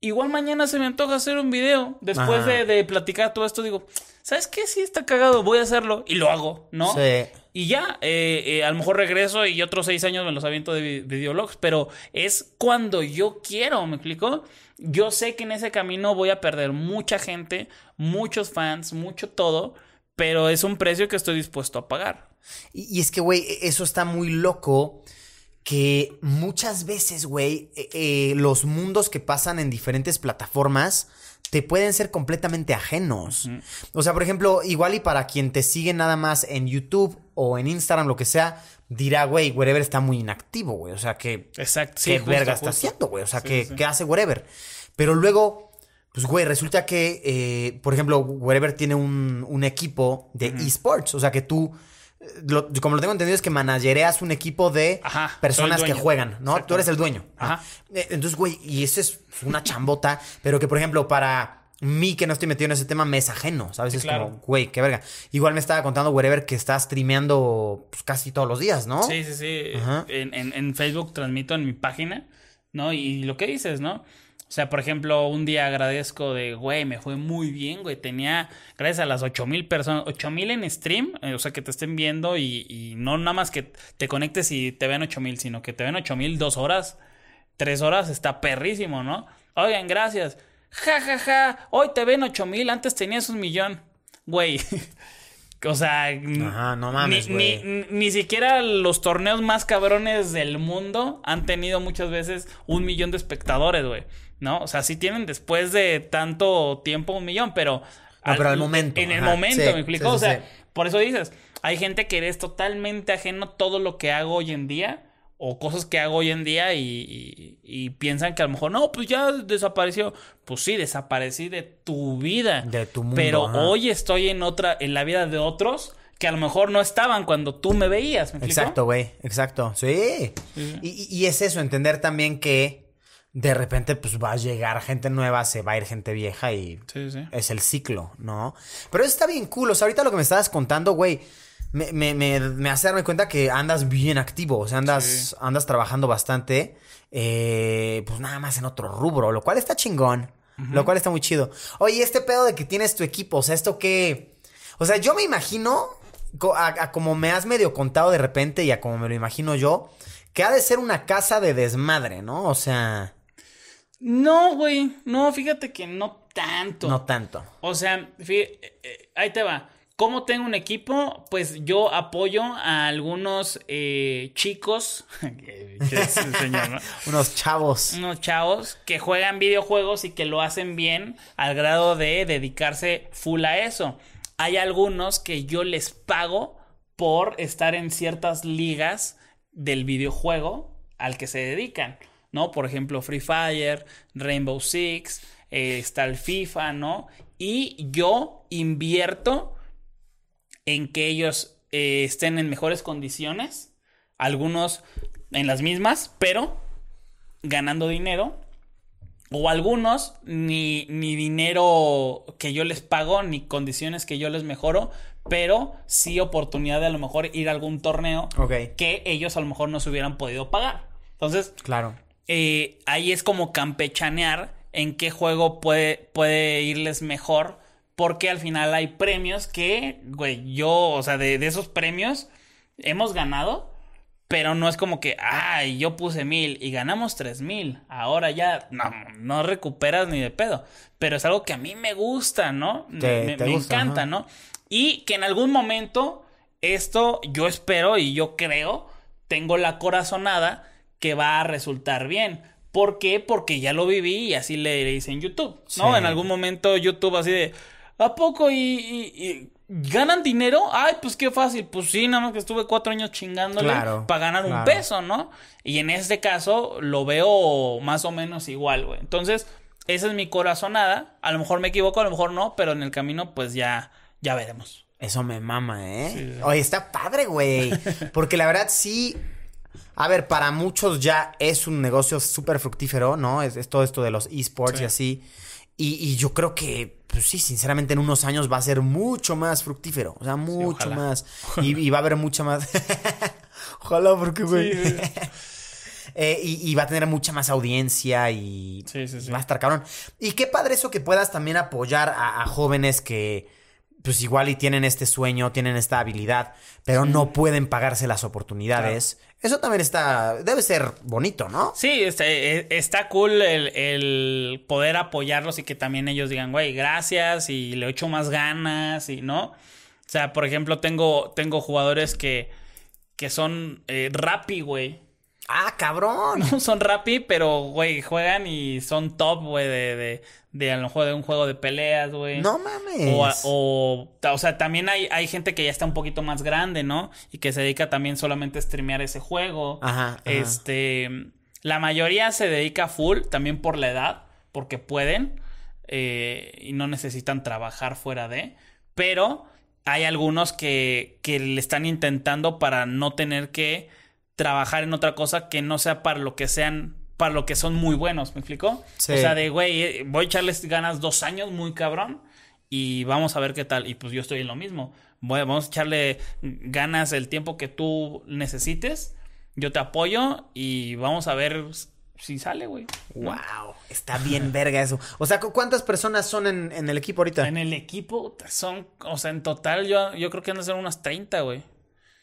Igual mañana se me antoja hacer un video. Después de, de platicar todo esto, digo, ¿sabes qué? Sí, está cagado, voy a hacerlo. Y lo hago, ¿no? Sí. Y ya, eh, eh, a lo mejor regreso y otros seis años me los aviento de vi- videologs, pero es cuando yo quiero, ¿me explico? Yo sé que en ese camino voy a perder mucha gente, muchos fans, mucho todo, pero es un precio que estoy dispuesto a pagar. Y, y es que, güey, eso está muy loco. Que muchas veces, güey, eh, eh, los mundos que pasan en diferentes plataformas te pueden ser completamente ajenos. O sea, por ejemplo, igual y para quien te sigue nada más en YouTube o en Instagram, lo que sea, dirá, güey, wherever está muy inactivo, güey. O sea, que... Exacto. ¿Qué verga está haciendo, güey? O sea, que, ¿qué hace wherever? Pero luego, pues, güey, resulta que, eh, por ejemplo, wherever tiene un, un equipo de esports. O sea, que tú... lo- como lo tengo entendido es que managereas un equipo de Ajá, personas que juegan, ¿no? Exacto. Tú eres el dueño. Ajá. Eh, Entonces, güey, y eso es una chambota, pero que, por ejemplo, para mí que no estoy metido en ese tema, me es ajeno, ¿sabes? Sí, es claro. como, güey, qué verga. Igual me estaba contando Wherever que está streameando pues, casi todos los días, ¿no? Sí, sí, sí. Ajá. En, en- en Facebook transmito en mi página, ¿no? Y lo que dices, ¿no? O sea, por ejemplo, un día agradezco de, güey, me fue muy bien, güey. Tenía, gracias a las 8000 personas, 8000 en stream, eh, o sea, que te estén viendo y, y no nada más que te conectes y te vean 8000, sino que te vean 8000 dos horas, tres horas, está perrísimo, ¿no? Oigan, gracias. Ja, ja, ja. Hoy te ven 8000, antes tenías un millón. Güey. O sea, Ajá, no mames, ni, ni- ni siquiera los torneos más cabrones del mundo han tenido muchas veces un millón de espectadores, güey. ¿No? O sea, sí tienen después de tanto tiempo un millón, pero. No, pero al momento, En el ajá, momento, sí, me explico. sí, o sí, sea, sí. por eso dices, hay gente que es totalmente ajeno a todo lo que hago hoy en día. O cosas que hago hoy en día y, y- y piensan que a lo mejor, no, pues ya desapareció. Pues sí, desaparecí de tu vida. De tu mundo, Pero ajá. hoy estoy en otra, en la vida de otros que a lo mejor no estaban cuando tú me veías. Exacto, güey, exacto. Sí. Sí. Y- y es eso, entender también que de repente pues va a llegar gente nueva, se va a ir gente vieja y Sí, sí. es el ciclo, ¿no? Pero eso está bien cool. O sea, ahorita lo que me estabas contando, güey, me, me, me, me hace darme cuenta que andas bien activo. O sea, andas, Sí. andas trabajando bastante. eh, pues nada más en otro rubro, lo cual está chingón. Lo cual está muy chido. Oye, este pedo de que tienes tu equipo, o sea, esto que. O sea, yo me imagino, a, a como me has medio contado de repente y a como me lo imagino yo, que ha de ser una casa de desmadre, ¿no? O sea, No, güey. No, fíjate que no tanto. no tanto. O sea, eh, eh, ahí te va. ¿Cómo tengo un equipo? Pues yo apoyo a algunos eh, chicos, que es el señor, ¿no? Unos chavos. unos chavos que juegan videojuegos y que lo hacen bien al grado de dedicarse full a eso. Hay algunos que yo les pago por estar en ciertas ligas del videojuego al que se dedican, ¿no? Por ejemplo, Free Fire, Rainbow Six, eh, está el FIFA, ¿no? Y yo invierto en que ellos eh, estén en mejores condiciones, algunos en las mismas, pero ganando dinero. O algunos ni, ni dinero que yo les pago, ni condiciones que yo les mejoro, pero sí oportunidad de a lo mejor ir a algún torneo que ellos a lo mejor no se hubieran podido pagar. Entonces, Claro. Eh, ahí es como campechanear en qué juego puede, puede irles mejor. Porque al final hay premios que, güey, yo, o sea, de, de esos premios hemos ganado. Pero no es como que, ay, yo puse mil y ganamos tres mil. Ahora ya no, no recuperas ni de pedo. Pero es algo que a mí me gusta, ¿no? Te- me te me gusta, encanta, ajá. ¿no? Y que en algún momento esto yo espero y yo creo, tengo la corazonada que va a resultar bien. ¿Por qué? Porque ya lo viví y así le hice en YouTube, ¿no? Sí. En algún momento YouTube así de, ¿a poco y, y- y ganan dinero? Ay, pues qué fácil. Pues sí, nada más que estuve cuatro años chingándole Claro, para ganar un peso, ¿no? Y en este caso lo veo más o menos igual, güey. Entonces, esa es mi corazonada. A lo mejor me equivoco, a lo mejor no, pero en el camino pues ya, ya veremos. Eso me mama, ¿eh? Sí, sí. Oye, está padre, güey. Porque la verdad sí. A ver, para muchos ya es un negocio súper fructífero, ¿no? Es, es todo esto de los esports Sí. y así. Y, y yo creo que, pues sí, sinceramente en unos años va a ser mucho más fructífero. O sea, mucho más. Y, y va a haber mucha más. ojalá, porque, güey. Sí, Eh, y, y va a tener mucha más audiencia y Sí, sí, sí. va a estar cabrón. Y qué padre eso que puedas también apoyar a, a jóvenes que, pues igual y tienen este sueño, tienen esta habilidad, pero no pueden pagarse las oportunidades. Eso también está, debe ser bonito, ¿no? Sí, está, eh, está cool el, el poder apoyarlos y que también ellos digan, güey, gracias y le echo más ganas y no. O sea, por ejemplo, tengo, tengo jugadores que, que son eh, Rappi, güey. Ah, cabrón. Son Rappi, pero, güey, juegan y son top, güey, de, de, de a lo mejor de un juego de peleas, güey. No mames. O, o, o sea, también hay, hay gente que ya está un poquito más grande, ¿no? Y que se dedica también solamente a streamear ese juego. Ajá, ajá. Este. La mayoría se dedica full, también por la edad, porque pueden. eh, y no necesitan trabajar fuera de. Pero hay algunos que, que le están intentando para no tener que trabajar en otra cosa que no sea para lo que sean, para lo que son muy buenos, ¿me explicó? Sí. O sea, de, güey, voy a echarles ganas dos años muy cabrón y vamos a ver qué tal. Y pues yo estoy en lo mismo. Voy- vamos a echarle ganas el tiempo que tú necesites. Yo te apoyo y vamos a ver si sale, güey. ¿no? Wow, está bien verga eso. O sea, ¿cu- ¿cuántas personas son en, en el equipo ahorita? En el equipo son, o sea, en total yo, yo creo que han de ser unas 30, güey.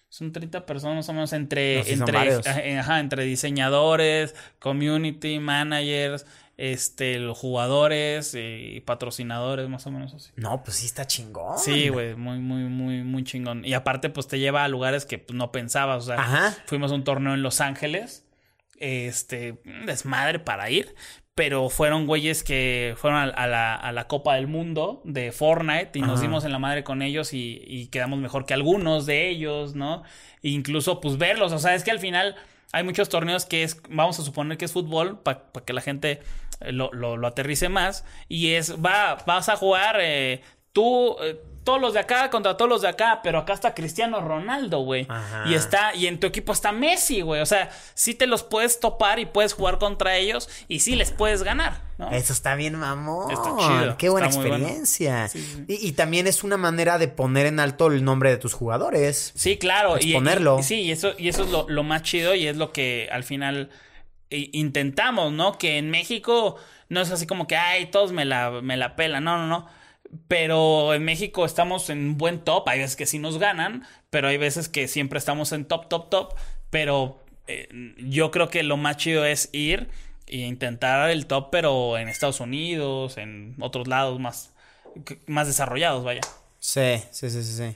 Son 30 personas más o menos entre, No, sí son entre, ajá, entre diseñadores, community managers, este, los jugadores y patrocinadores, más o menos así. No, pues sí está chingón. Sí, güey, muy, muy, muy, muy chingón. Y aparte, pues te lleva a lugares que pues, no pensabas. O sea, Ajá. fuimos a un torneo en Los Ángeles. Este, desmadre para ir. Pero fueron güeyes que fueron a, a la, a la Copa del Mundo de Fortnite y nos dimos en la madre con ellos y, y quedamos mejor que algunos de ellos, ¿no? E incluso, pues verlos. O sea, es que al final hay muchos torneos que es, vamos a suponer que es fútbol para que la gente eh, lo, lo- lo aterrice más. Y es, va, vas a jugar eh, tú, eh, todos los de acá contra todos los de acá, pero acá está Cristiano Ronaldo, güey. Y está, y en tu equipo está Messi, güey. O sea, sí te los puedes topar y puedes jugar contra ellos y sí les puedes ganar, ¿no? Eso está bien, mamón. Está chido, Qué buena está muy bueno. experiencia. Sí, sí. Y, y también es una manera de poner en alto el nombre de tus jugadores. Sí, claro. y- Exponerlo. Y, sí, y eso, y eso es lo, lo más chido y es lo que al final i- intentamos, ¿no? Que en México no es así como que, ay, todos me la, me la pelan. No, no, no. Pero en México estamos en buen top. Hay veces que sí nos ganan, pero hay veces que siempre estamos en top, top, top. Pero eh, yo creo que lo más chido es ir e intentar el top, pero en Estados Unidos, en otros lados más, más desarrollados, vaya. Sí, sí, sí, sí, sí.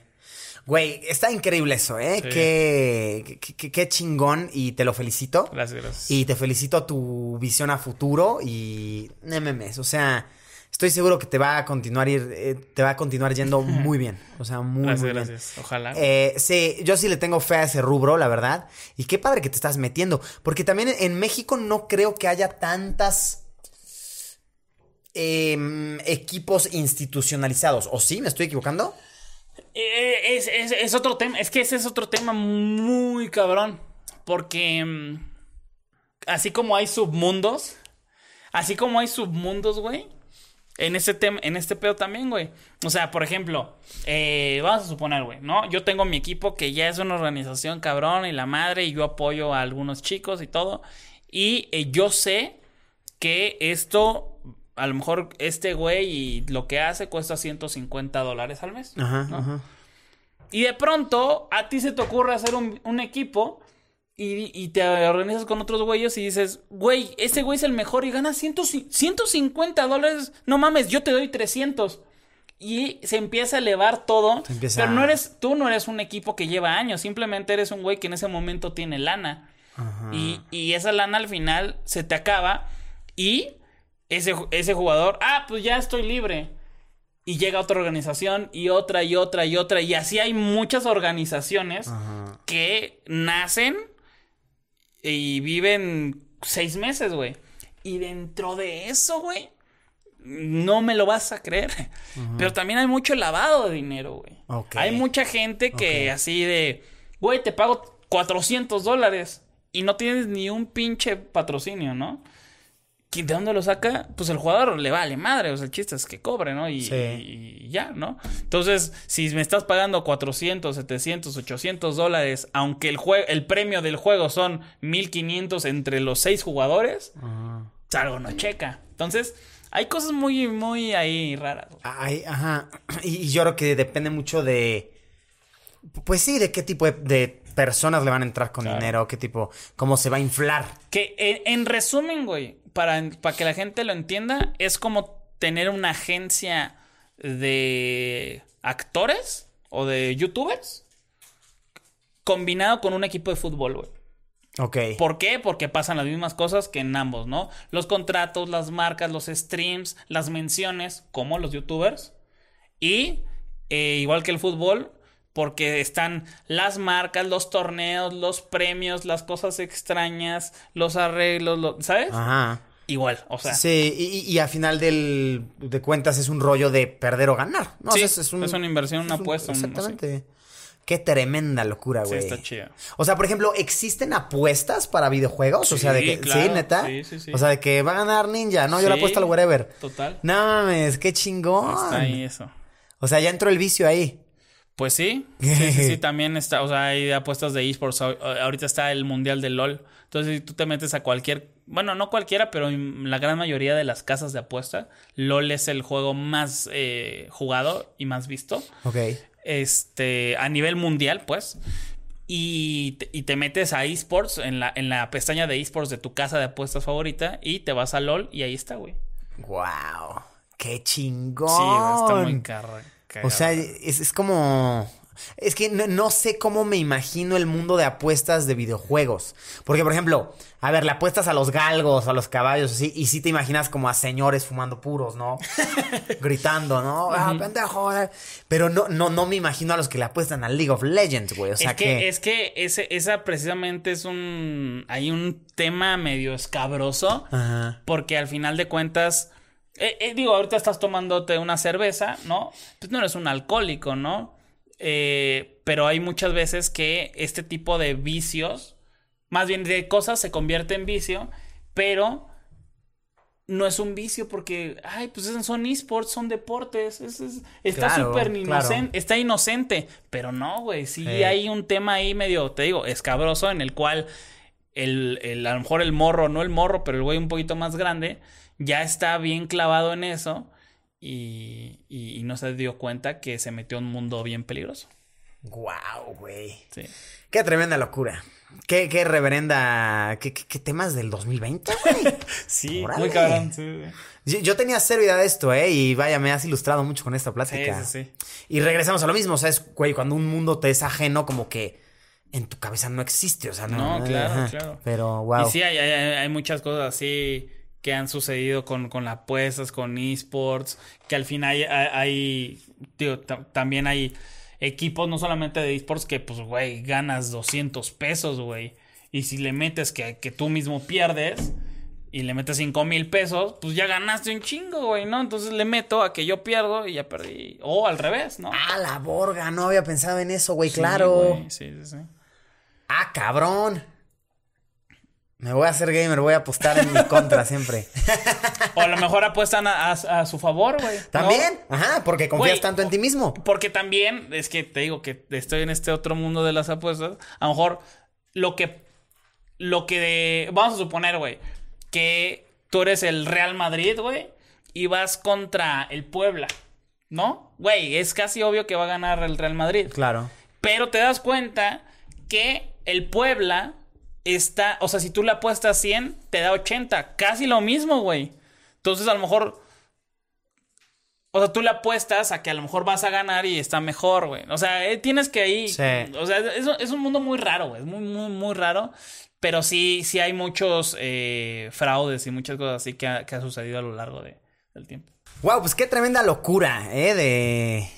Güey, está increíble eso, ¿eh? Sí. Qué, qué- qué- chingón y te lo felicito. Gracias, gracias. Y te felicito tu visión a futuro y MMS. O sea, estoy seguro que te va a continuar ir, eh, te va a continuar yendo muy bien. O sea, muy, gracias, muy bien. gracias. Ojalá. Eh, sí, yo sí le tengo fe a ese rubro, la verdad. Y qué padre que te estás metiendo. Porque también en- México no creo que haya tantas em, equipos institucionalizados. ¿O sí? ¿Me estoy equivocando? Eh, es, es- es otro tema. Es que ese es otro tema muy cabrón. Porque mm, así como hay submundos, así como hay submundos, güey. En este tema, en este pedo también, güey. O sea, por ejemplo, eh, vamos a suponer, güey, ¿no? Yo tengo mi equipo que ya es una organización cabrón y la madre, y yo apoyo a algunos chicos y todo. Y eh, yo sé que esto, a lo mejor este güey y lo que hace cuesta 150 dólares al mes. Ajá, ¿no? ajá. Y de pronto a ti se te ocurre hacer un, un equipo y, y te organizas con otros güeyes y dices, güey, ese güey es el mejor y gana 100 150 dólares. No mames, yo te doy 300. Y se empieza a elevar todo. Empieza Pero no eres, tú no eres un equipo que lleva años, simplemente eres un güey que en ese momento tiene lana. Y, y esa lana al final se te acaba y ese, ese jugador, ah, pues ya estoy libre. Y llega otra organización y otra y otra y otra. Y así hay muchas organizaciones Ajá. que nacen y viven seis meses, güey. Y dentro de eso, güey, no me lo vas a creer. Pero también hay mucho lavado de dinero, güey. Ok. Hay mucha gente que así de, güey, te pago 400 dólares y no tienes ni un pinche patrocinio, ¿no? ¿Quién- ¿De dónde lo saca? Pues el jugador le vale madre, o sea, el chiste es que cobre, ¿no? Y, Sí. y ya, ¿no? Entonces, si me estás pagando 400, 700, 800 dólares, aunque el, jue- el premio del juego son 1500 entre los seis jugadores, Ajá. algo no checa. Entonces, hay cosas muy, muy ahí raras. Ay, ajá. Y, y yo creo que depende mucho de. Pues sí, de qué tipo de, de personas le van a entrar con Claro. dinero, qué tipo, cómo se va a inflar. Que en, en resumen, güey, para, para que la gente lo entienda, es como tener una agencia de actores o de youtubers combinado con un equipo de fútbol, güey. Ok. ¿Por qué? Porque pasan las mismas cosas que en ambos, ¿no? Los contratos, las marcas, los streams, las menciones, como los youtubers. Y eh, igual que el fútbol, porque están las marcas, los torneos, los premios, las cosas extrañas, los arreglos, lo- ¿sabes? Ajá. Igual, o sea. Sí, y, y a final del, de cuentas es un rollo de perder o ganar. ¿no? O Sí, sea, es una inversión, una un- apuesta, un- Exactamente. Qué tremenda locura, Sí, güey. está chido. O sea, por ejemplo, ¿existen apuestas para videojuegos? o sea, de Sí, que. claro. Sí, neta. Sí, sí, sí. O sea, de que va a ganar Ninja, ¿no? Yo Sí. apuesto al wherever. Total. No mames, qué chingón. Está ahí eso. O sea, ya entró el vicio ahí. Pues sí, sí, sí, sí, también está, o sea, hay apuestas de esports. Ahor- Ahorita está el mundial de LOL. Entonces, si tú te metes a cualquier, bueno, no cualquiera, pero en la gran mayoría de las casas de apuesta, LOL es el juego más eh, jugado y más visto. Ok. Este, a nivel mundial, pues. Y te, y te metes a esports en la, en la pestaña de esports de tu casa de apuestas favorita y te vas a LOL y ahí está, güey. Wow. Qué chingón. Sí, está muy carra. O sea, es, es como. Es que no, no sé cómo me imagino el mundo de apuestas de videojuegos. Porque, por ejemplo, a ver, le apuestas a los galgos, a los caballos, así, y sí te imaginas como a señores fumando puros, ¿no? Gritando, ¿no? ¡Ah, pendejo! eh". Pero no, no, no me imagino a los que le apuestan a League of Legends, güey. O sea es que, es que ese, esa precisamente es un. Hay un tema medio escabroso. Ajá. Porque al final de cuentas. Eh, eh, digo, ahorita estás tomándote una cerveza, ¿no? Pues no eres un alcohólico, ¿no? Eh, pero hay muchas veces que este tipo de vicios, más bien de cosas, se convierte en vicio, pero no es un vicio porque, ay, pues son esports, son deportes, es- es- está Claro, súper claro. inocente, está inocente, pero no, güey, sí hay un tema ahí medio, te digo, escabroso en el cual el, el- a lo mejor el morro, no el morro, pero el güey un poquito más grande, ya está bien clavado en eso y, y- y no se dio cuenta que se metió en un mundo bien peligroso. Wow, güey. Sí. Qué tremenda locura. Qué, qué reverenda. ¿Qué, qué, qué temas del 2020, güey? Sí, muy cabrón. Sí, Yo, yo tenía cero idea de esto, ¿eh? Y vaya, me has ilustrado mucho con esta sí, plática. sí. sí. Y regresamos a lo mismo, o sea, es, güey, cuando un mundo te es ajeno, como que en tu cabeza no existe, o sea, no. No, claro, ajá. claro. Pero, wow. Y sí, hay, hay- hay muchas cosas así que han sucedido con, con las apuestas, con esports, que al final hay, hay- hay- digo, ta- también hay equipos, no solamente de esports, que pues, güey, ganas 200 pesos, güey. Y si le metes que, que tú mismo pierdes y le metes 5 mil pesos, pues ya ganaste un chingo, güey, ¿no? Entonces le meto a que yo pierdo y ya perdí. O al revés, ¿no? Ah, la borga, no había pensado en eso, güey, Sí, claro. güey, Sí, sí, sí. Ah, cabrón. Me voy a hacer gamer, voy a apostar en mi contra siempre. O a lo mejor apuestan a, a- a su favor, güey. ¿no? También, ajá, porque confías tanto en ti mismo. Porque también, es que te digo que estoy en este otro mundo de las apuestas. A lo mejor lo que. Lo que. de- vamos a suponer, güey, que tú eres el Real Madrid, güey, y vas contra el Puebla, ¿no? Güey, es casi obvio que va a ganar el Real Madrid. Claro. Pero te das cuenta que el Puebla está, o sea, si tú le apuestas 100, te da 80, casi lo mismo, güey. Entonces, a lo mejor o sea, tú le apuestas a que a lo mejor vas a ganar y está mejor, güey. O sea, eh, tienes que ahí. Sí. O sea, es, es un mundo muy raro, güey. Es muy, muy, muy raro. Pero sí, sí hay muchos eh, fraudes y muchas cosas así que ha, que ha sucedido a lo largo de- del tiempo. Wow, pues qué tremenda locura, ¿eh? De.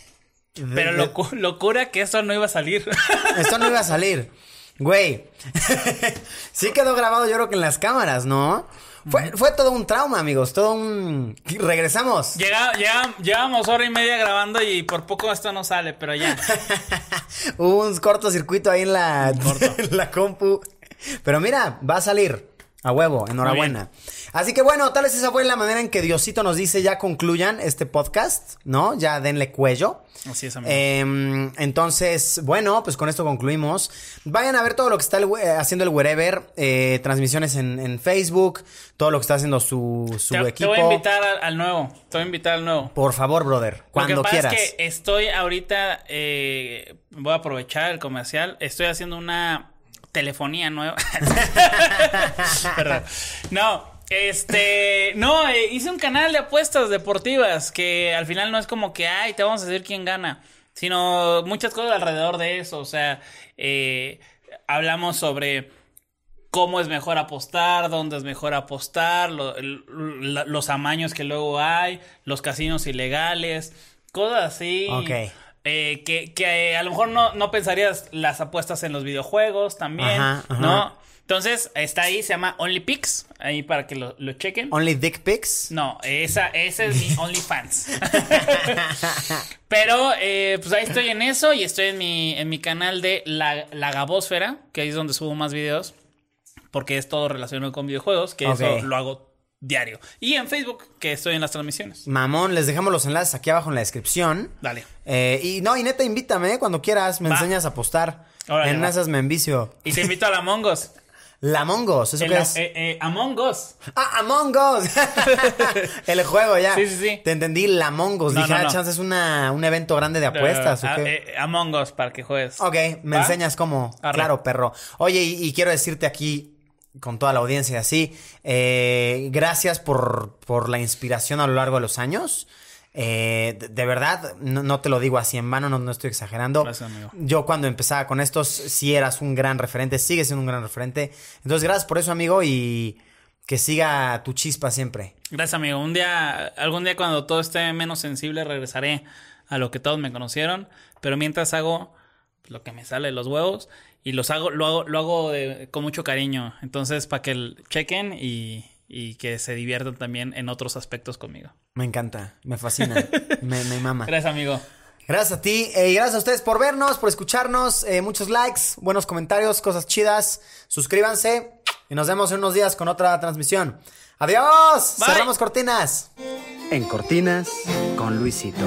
de- Pero locu- locura que eso no iba a salir. Esto no iba a salir. Güey. sí quedó grabado, yo creo que en las cámaras, ¿no? Fue, fue todo un trauma, amigos. Todo un. Regresamos. Llega, llega- llevamos hora y media grabando y por poco esto no sale, pero ya. Hubo un cortocircuito ahí en la, en la compu. Pero mira, va a salir. A huevo, enhorabuena. Así que bueno, tal vez esa fue la manera en que Diosito nos dice ya concluyan este podcast, ¿no? Ya denle cuello. Así es, amigo. Eh, entonces, bueno, pues con esto concluimos. Vayan a ver todo lo que está el eh, haciendo el Wherever, eh, transmisiones en, en Facebook, todo lo que está haciendo su, su te, te equipo. voy a invitar al, al nuevo. Te voy a invitar al nuevo. Por favor, brother, cuando Lo que pasa quieras. es que estoy ahorita, eh, voy a aprovechar el comercial, estoy haciendo una telefonía nueva. Perdón. No, este, no, eh, hice un canal de apuestas deportivas que al final no es como que, ay, te vamos a decir quién gana, sino muchas cosas alrededor de eso, o sea, eh, hablamos sobre cómo es mejor apostar, dónde es mejor apostar, lo- el- la- los amaños que luego hay, los casinos ilegales, cosas así. Ok. Eh, que, que, eh, a lo mejor no, no pensarías las apuestas en los videojuegos también, Ajá, ajá. ¿no? Entonces, está ahí, se llama OnlyPix, ahí para que lo, lo chequen. Only Dick Pics. No, esa, ese es mi OnlyFans. Pero, eh, pues ahí estoy en eso y estoy en mi, en mi canal de La, la Gabósfera, que ahí es donde subo más videos, porque es todo relacionado con videojuegos, que eso lo hago diario. Y en Facebook, que estoy en las transmisiones. Mamón, les dejamos los enlaces aquí abajo en la descripción. Dale. Eh, y no, y neta, invítame eh, cuando quieras. Me Va. enseñas a apostar. Órale, en va. esas me envicio. Y te invito a la Among Us. La Among Us, ¿eso El- qué es? eh, eh, Among Us. Ah, Among Us. El juego ya. Sí, sí, sí. Te entendí, la Among Us. No, Dije, no, ah, no. chance es una, un evento grande de apuestas. ¿o Ah, qué? eh, Among Us para que juegues. Ok, me ¿Va? enseñas cómo. Arre. Claro, perro. Oye, y, y quiero decirte aquí, con toda la audiencia así, eh, gracias por, por la inspiración a lo largo de los años. Eh, de, de verdad, no, no te lo digo así en vano, no, no estoy exagerando. Gracias, amigo. Yo cuando empezaba con estos, sí eras un gran referente, sigues siendo un gran referente. Entonces, gracias por eso, amigo, y que siga tu chispa siempre. Gracias, amigo. Un día, algún día cuando todo esté menos sensible, regresaré a lo que todos me conocieron. Pero mientras hago lo que me sale de los huevos y los hago, lo hago, lo hago de- con mucho cariño. Entonces, para que el- chequen y, y que se diviertan también en otros aspectos conmigo. Me encanta, me fascina, me, me mama. Gracias, amigo. Gracias a ti eh, y gracias a ustedes por vernos, por escucharnos. eh, muchos likes, buenos comentarios, cosas chidas. Suscríbanse y nos vemos en unos días con otra transmisión. Adiós. Bye. Cerramos cortinas. En Cortinas con Luisito.